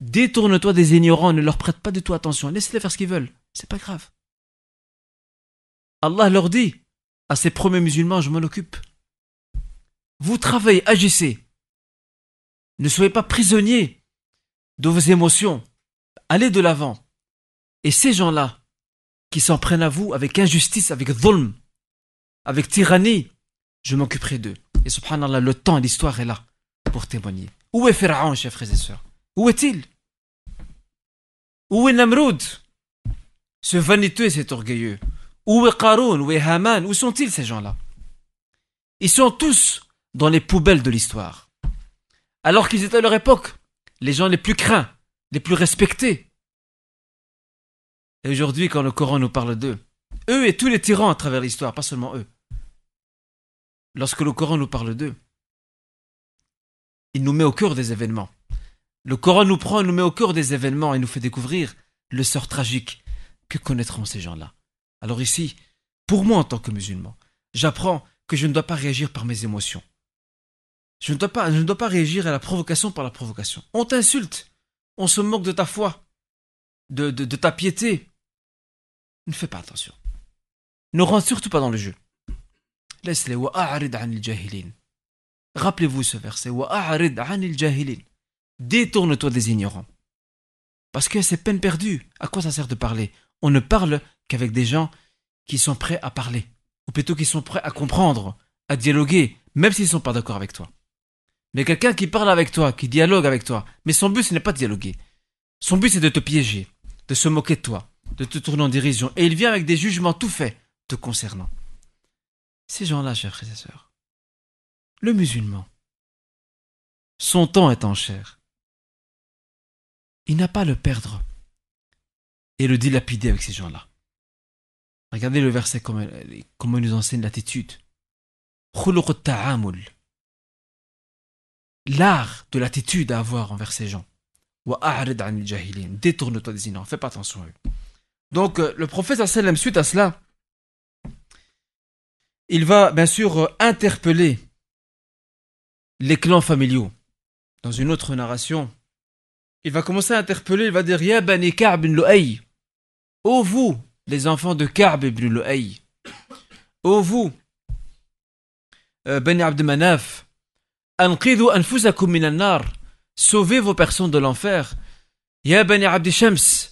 Détourne-toi des ignorants, ne leur prête pas du tout attention. Laisse-les faire ce qu'ils veulent. C'est pas grave. Allah leur dit à ces premiers musulmans, je m'en occupe. Vous travaillez, agissez. Ne soyez pas prisonniers de vos émotions. Allez de l'avant. Et ces gens-là, qui s'en prennent à vous avec injustice, avec dhulm, avec tyrannie, je m'occuperai d'eux. Et subhanallah, le temps et l'histoire est là pour témoigner. Où est Pharaon, chers frères et sœurs? Où est-il? Où est Namroud ce vaniteux et cet orgueilleux. Où est Qaroun, où est Haman, où sont-ils ces gens-là? Ils sont tous dans les poubelles de l'histoire. Alors qu'ils étaient à leur époque, les gens les plus craints, les plus respectés. Et aujourd'hui, quand le Coran nous parle d'eux, eux et tous les tyrans à travers l'histoire, pas seulement eux, lorsque le Coran nous parle d'eux, il nous met au cœur des événements. Le Coran nous prend, nous met au cœur des événements et nous fait découvrir le sort tragique que connaîtront ces gens-là. Alors ici, pour moi en tant que musulman, j'apprends que je ne dois pas réagir par mes émotions. Je ne dois pas, réagir à la provocation par la provocation. On t'insulte, on se moque de ta foi, de, de, ta piété. Ne fais pas attention. Ne rentre surtout pas dans le jeu. Laisse-les. Rappelez-vous ce verset. Détourne-toi des ignorants. Parce que c'est peine perdue. À quoi ça sert de parler? On ne parle qu'avec des gens qui sont prêts à parler. Ou plutôt qui sont prêts à comprendre, à dialoguer, même s'ils ne sont pas d'accord avec toi. Mais quelqu'un qui parle avec toi, qui dialogue avec toi, mais son but ce n'est pas de dialoguer. Son but c'est de te piéger, de se moquer de toi, de te tourner en dérision. Et il vient avec des jugements tout faits te concernant. Ces gens-là, chers frères et sœurs, le musulman, son temps est en chair. Il n'a pas à le perdre et le dilapider avec ces gens-là. Regardez le verset comment, comment il nous enseigne l'attitude. L'art de l'attitude à avoir envers ces gens. Détourne-toi des ignorants, fais pas attention à eux. Donc, euh, le prophète, suite à cela, il va bien sûr euh, interpeller les clans familiaux. Dans une autre narration, il va commencer à interpeller, il va dire Ya bani Ka'b. Ô vous, les enfants de Ka'b ibn Lu'ay. Ô vous, euh, Bani Abd. Anqidu anfusakum min nar Sauvez vos personnes de l'enfer. Ya bani Abd Shams.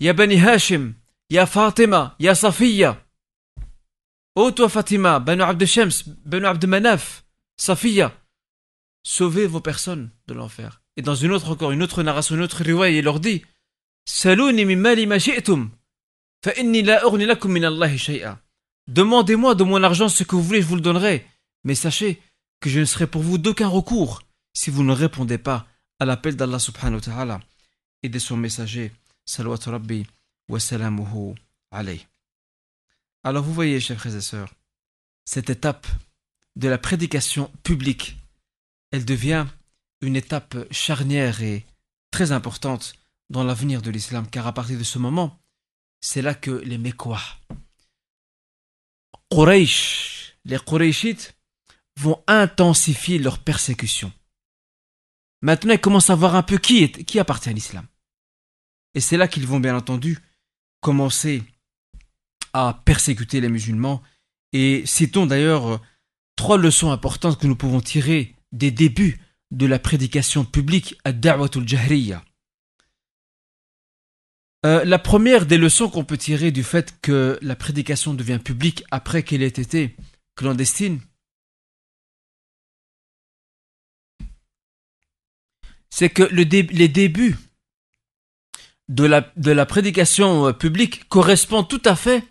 Ya bani Hashim. Ya Fatima. Ya Safiya. Ô toi Fatima, Banu Abd Shams, Banu Abd Manaf, Safiya, sauvez vos personnes de l'enfer. Et dans une autre encore, une autre narration, une autre riwaya, il leur dit Demandez-moi de mon argent ce que vous voulez, je vous le donnerai. Mais sachez que je ne serai pour vous d'aucun recours si vous ne répondez pas à l'appel d'Allah subhanahu wa ta'ala et de son messager. Salawatu Rabbi wa salamuhu. Alors vous voyez, chers frères et sœurs, cette étape de la prédication publique, elle devient une étape charnière et très importante dans l'avenir de l'islam, car à partir de ce moment, c'est là que les Mekwa, Quraysh, les Qurayshites, vont intensifier leur persécution. Maintenant, ils commencent à voir un peu qui, est, qui appartient à l'islam. Et c'est là qu'ils vont bien entendu commencer à persécuter les musulmans. Et citons d'ailleurs trois leçons importantes que nous pouvons tirer des débuts de la prédication publique à Da'watul Jahriya. Euh, la première des leçons qu'on peut tirer du fait que la prédication devient publique après qu'elle ait été clandestine, c'est que les débuts de la, prédication euh, publique correspondent tout à fait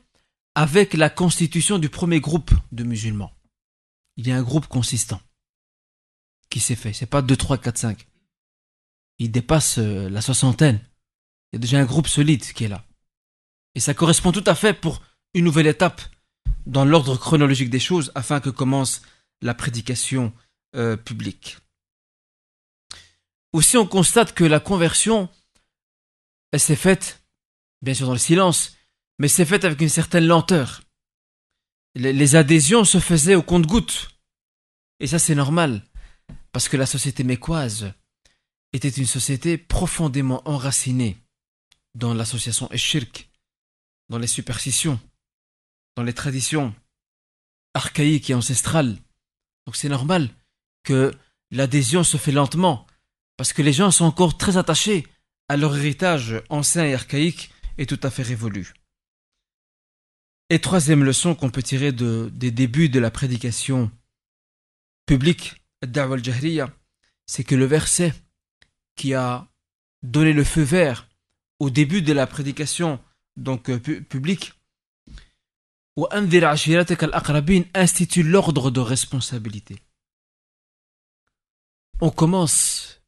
avec la constitution du premier groupe de musulmans. Il y a un groupe consistant qui s'est fait. C'est pas 2, 3, 4, 5. Il dépasse euh, la soixantaine. Il y a déjà un groupe solide qui est là. Et ça correspond tout à fait pour une nouvelle étape dans l'ordre chronologique des choses afin que commence la prédication euh, publique. Aussi, on constate que la conversion, elle s'est faite, bien sûr dans le silence, mais c'est fait avec une certaine lenteur. Les, adhésions se faisaient au compte-gouttes. Et ça, c'est normal, parce que la société mécoise était une société profondément enracinée dans l'association Eshirk, dans les superstitions, dans les traditions archaïques et ancestrales. Donc c'est normal que l'adhésion se fait lentement, parce que les gens sont encore très attachés à leur héritage ancien et archaïque et tout à fait révolu. Et troisième leçon qu'on peut tirer des débuts de la prédication publique, c'est que le verset qui a donné le feu vert au début de la prédication donc euh, public, institue l'ordre de responsabilité. On commence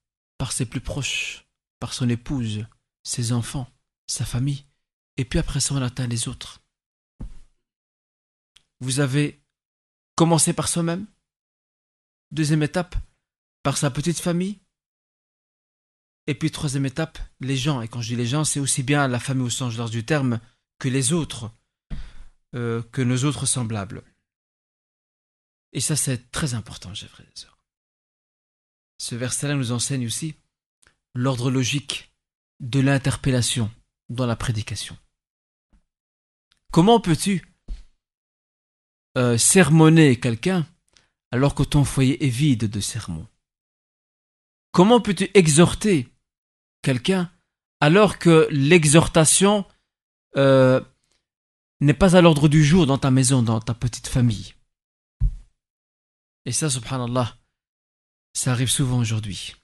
par ses plus proches, par son épouse, ses enfants, sa famille, et puis après ça on atteint les autres. Vous avez commencé par soi-même, deuxième étape, par sa petite famille, et puis troisième étape, les gens. Et quand je dis les gens, c'est aussi bien la famille au sens large du terme que les autres, euh, que nos autres semblables. Et ça, c'est très important, chers frères. Ce verset-là nous enseigne aussi l'ordre logique de l'interpellation dans la prédication. Comment peux-tu euh, sermonner quelqu'un alors que ton foyer est vide de sermons? Comment peux-tu exhorter quelqu'un alors que l'exhortation euh, n'est pas à l'ordre du jour dans ta maison, dans ta petite famille? Et ça, subhanallah, ça arrive souvent aujourd'hui.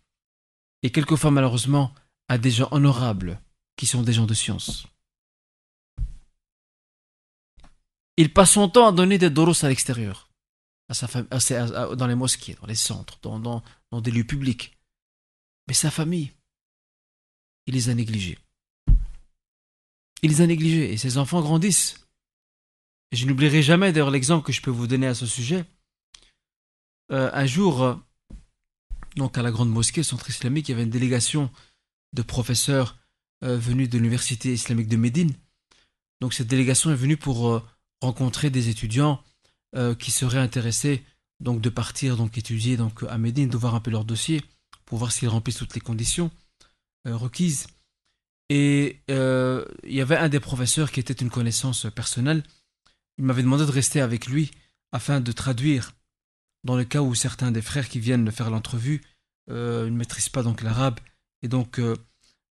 Et quelquefois, malheureusement, à des gens honorables qui sont des gens de science. Il passe son temps à donner des doros à l'extérieur, à sa dans les mosquées, dans les centres, dans, des lieux publics. Mais sa famille, il les a négligés. Il les a négligés et ses enfants grandissent. Je n'oublierai jamais d'ailleurs l'exemple que je peux vous donner à ce sujet. Euh, un jour, donc à la grande mosquée centre islamique, il y avait une délégation de professeurs euh, venus de l'université islamique de Médine. Donc cette délégation est venue pour rencontrer des étudiants qui seraient intéressés donc de partir donc étudier donc à Médine, de voir un peu leur dossier pour voir s'ils remplissent toutes les conditions. Euh, requise. Et euh, il y avait un des professeurs qui était une connaissance personnelle. Il m'avait demandé de rester avec lui afin de traduire dans le cas où certains des frères qui viennent faire l'entrevue euh, ne maîtrisent pas donc l'arabe et donc que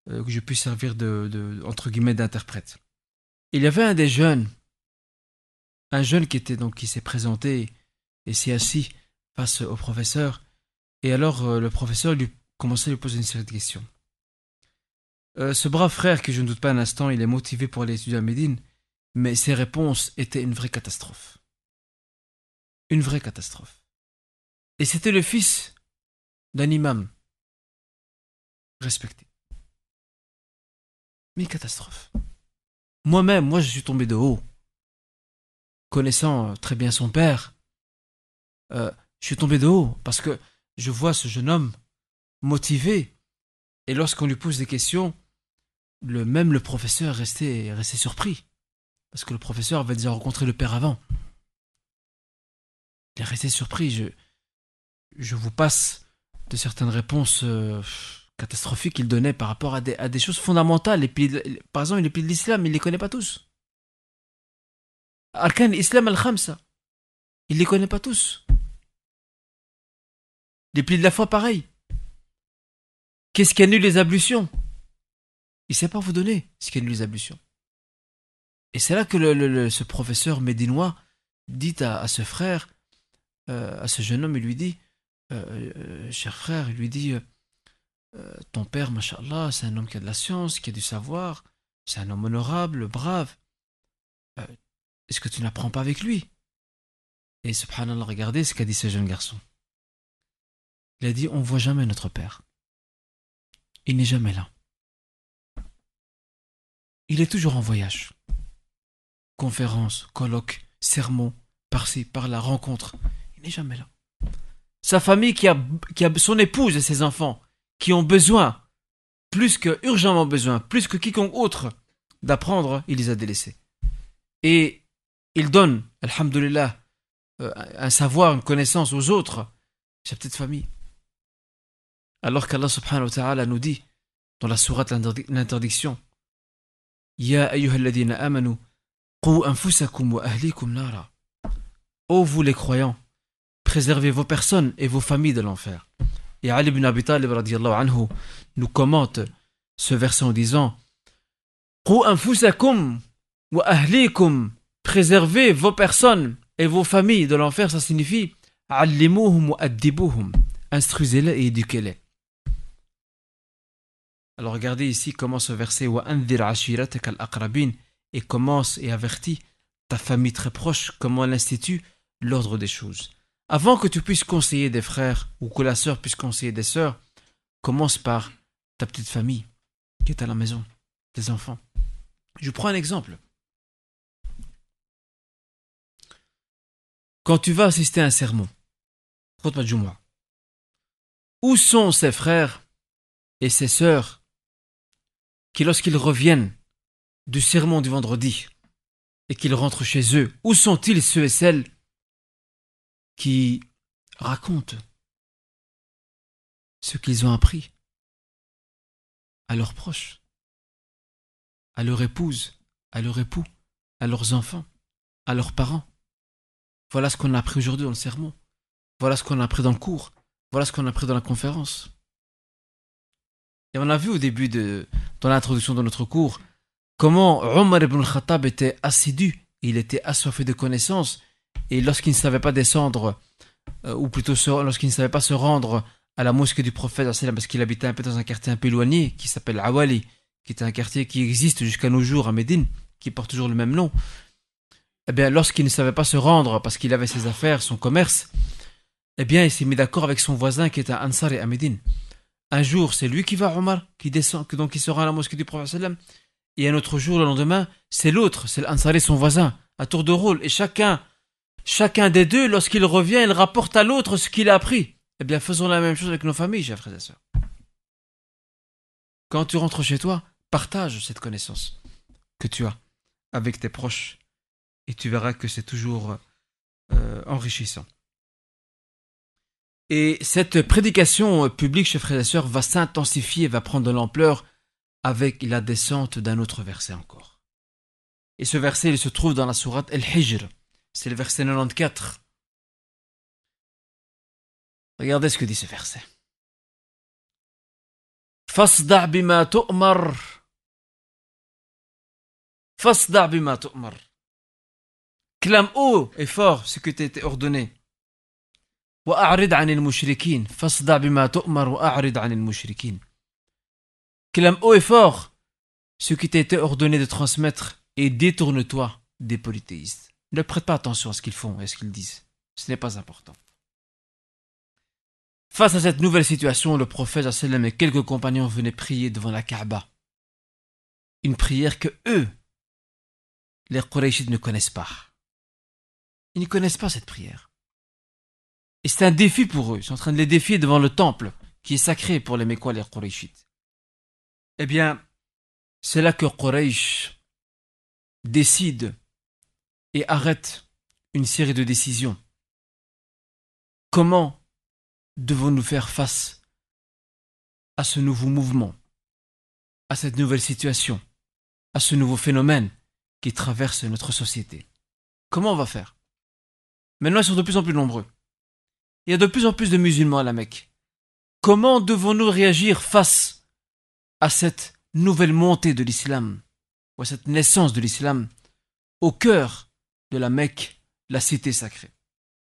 je puisse servir de, entre guillemets d'interprète. Il y avait un des jeunes, un jeune qui était donc qui s'est présenté et s'est assis face au professeur et alors le professeur lui commençait à lui poser une série de questions. Euh, ce brave frère, que je ne doute pas un instant, il est motivé pour aller étudier à Médine, mais ses réponses étaient une vraie catastrophe. Une vraie catastrophe. Et c'était le fils d'un imam respecté. Mais catastrophe. Moi-même, moi je suis tombé de haut. Connaissant très bien son père, euh, je suis tombé de haut parce que je vois ce jeune homme motivé. Et lorsqu'on lui pose des questions, même le professeur restait, restait surpris. Parce que le professeur avait déjà rencontré le père avant. Il est resté surpris. Je vous passe de certaines réponses euh, catastrophiques qu'il donnait par rapport à des, choses fondamentales. Par exemple, les piliers de l'islam, il ne les connaît pas tous. Arkan Islam al-Khamsa. Il ne les connaît pas tous. Les piliers de la foi, pareil. Qu'est-ce qui annule les ablutions? Il ne sait pas vous donner ce qu'est une ablutions. Et c'est là que ce professeur médinois dit à, ce frère, euh, à ce jeune homme, il lui dit, euh, euh, cher frère, il lui dit, ton père, machallah, c'est un homme qui a de la science, qui a du savoir, c'est un homme honorable, brave. Est-ce que tu n'apprends pas avec lui? Et subhanallah, regardez ce qu'a dit ce jeune garçon. Il a dit, on voit jamais notre père. Il n'est jamais là il est toujours en voyage. Conférences, colloques, sermons, par-ci, par-là, rencontres. Il n'est jamais là. Sa famille qui a, qui a son épouse et ses enfants, qui ont besoin, plus que urgemment besoin, plus que quiconque autre, d'apprendre, il les a délaissés. Et il donne, alhamdulillah, euh, un savoir, une connaissance aux autres, sa petite famille. Alors qu'Allah subhanahu wa ta'ala nous dit, dans la sourate l'interdiction, Ya amanu, wa ahlikum. Ô vous les croyants, préservez vos personnes et vos familles de l'enfer. Et Ali ibn Abi anhu nous commente ce verset en disant wa ahlikum. Préservez vos personnes et vos familles de l'enfer, ça signifie wa. Instruisez-les et éduquez-les. Alors regardez ici comment ce verset et commence et avertit ta famille très proche comment elle institue l'ordre des choses. Avant que tu puisses conseiller des frères ou que la sœur puisse conseiller des sœurs, commence par ta petite famille qui est à la maison, tes enfants. Je prends un exemple. Quand tu vas assister à un sermon, où sont ses frères et ses sœurs qui, lorsqu'ils reviennent du sermon du vendredi et qu'ils rentrent chez eux, où sont-ils ceux et celles qui racontent ce qu'ils ont appris à leurs proches, à leur épouse, à leur époux, à leurs enfants, à leurs parents. Voilà ce qu'on a appris aujourd'hui dans le sermon. Voilà ce qu'on a appris dans le cours. Voilà ce qu'on a appris dans la conférence. Et on a vu au début de, dans l'introduction de notre cours, comment Omar ibn Khattab était assidu, il était assoiffé de connaissances, et lorsqu'il ne savait pas descendre, euh, ou plutôt lorsqu'il ne savait pas se rendre à la mosquée du prophète, parce qu'il habitait un peu dans un quartier un peu éloigné, qui s'appelle Awali, qui est un quartier qui existe jusqu'à nos jours à Médine, qui porte toujours le même nom. Eh bien, lorsqu'il ne savait pas se rendre parce qu'il avait ses affaires, son commerce, eh bien, il s'est mis d'accord avec son voisin qui est un Ansari à Médine. Un jour, c'est lui qui va à Omar, qui descend, donc il sera à la mosquée du prophète et un autre jour, le lendemain, c'est l'autre, c'est l'Ansari, son voisin, à tour de rôle. Et chacun, chacun des deux, lorsqu'il revient, il rapporte à l'autre ce qu'il a appris. Eh bien, faisons la même chose avec nos familles, chers frères et sœurs. Quand tu rentres chez toi, partage cette connaissance que tu as avec tes proches. Et tu verras que c'est toujours euh, enrichissant. Et cette prédication publique, chers frères et sœurs, va s'intensifier, va prendre de l'ampleur avec la descente d'un autre verset encore. Et ce verset, il se trouve dans la sourate El-Hijr. C'est le verset 94. Regardez ce que dit ce verset. Fasda' bima tu'mar. Fasda' bima tu'mar. Clame haut et fort ce que t'était ordonné. وأعرض عن المشركين فاصدع بما تؤمر وأعرض عن المشركين Clame haut et fort ce qui t'a été ordonné de transmettre et détourne-toi des polythéistes. Ne prête pas attention à ce qu'ils font et à ce qu'ils disent. Ce n'est pas important. Face à cette nouvelle situation, le prophète sallam et quelques compagnons venaient prier devant la Kaaba. Une prière que eux, les Qurayshites, ne connaissent pas. Ils ne connaissent pas cette prière. Et c'est un défi pour eux. Ils sont en train de les défier devant le temple, qui est sacré pour les Mécois, les Qurayshites. Eh bien, c'est là que Quraysh décide et arrête une série de décisions. Comment devons-nous faire face à ce nouveau mouvement, à cette nouvelle situation, à ce nouveau phénomène qui traverse notre société? Comment on va faire? Maintenant, ils sont de plus en plus nombreux. Il y a de plus en plus de musulmans à la Mecque. Comment devons-nous réagir face à cette nouvelle montée de l'islam, ou à cette naissance de l'islam, au cœur de la Mecque, la cité sacrée.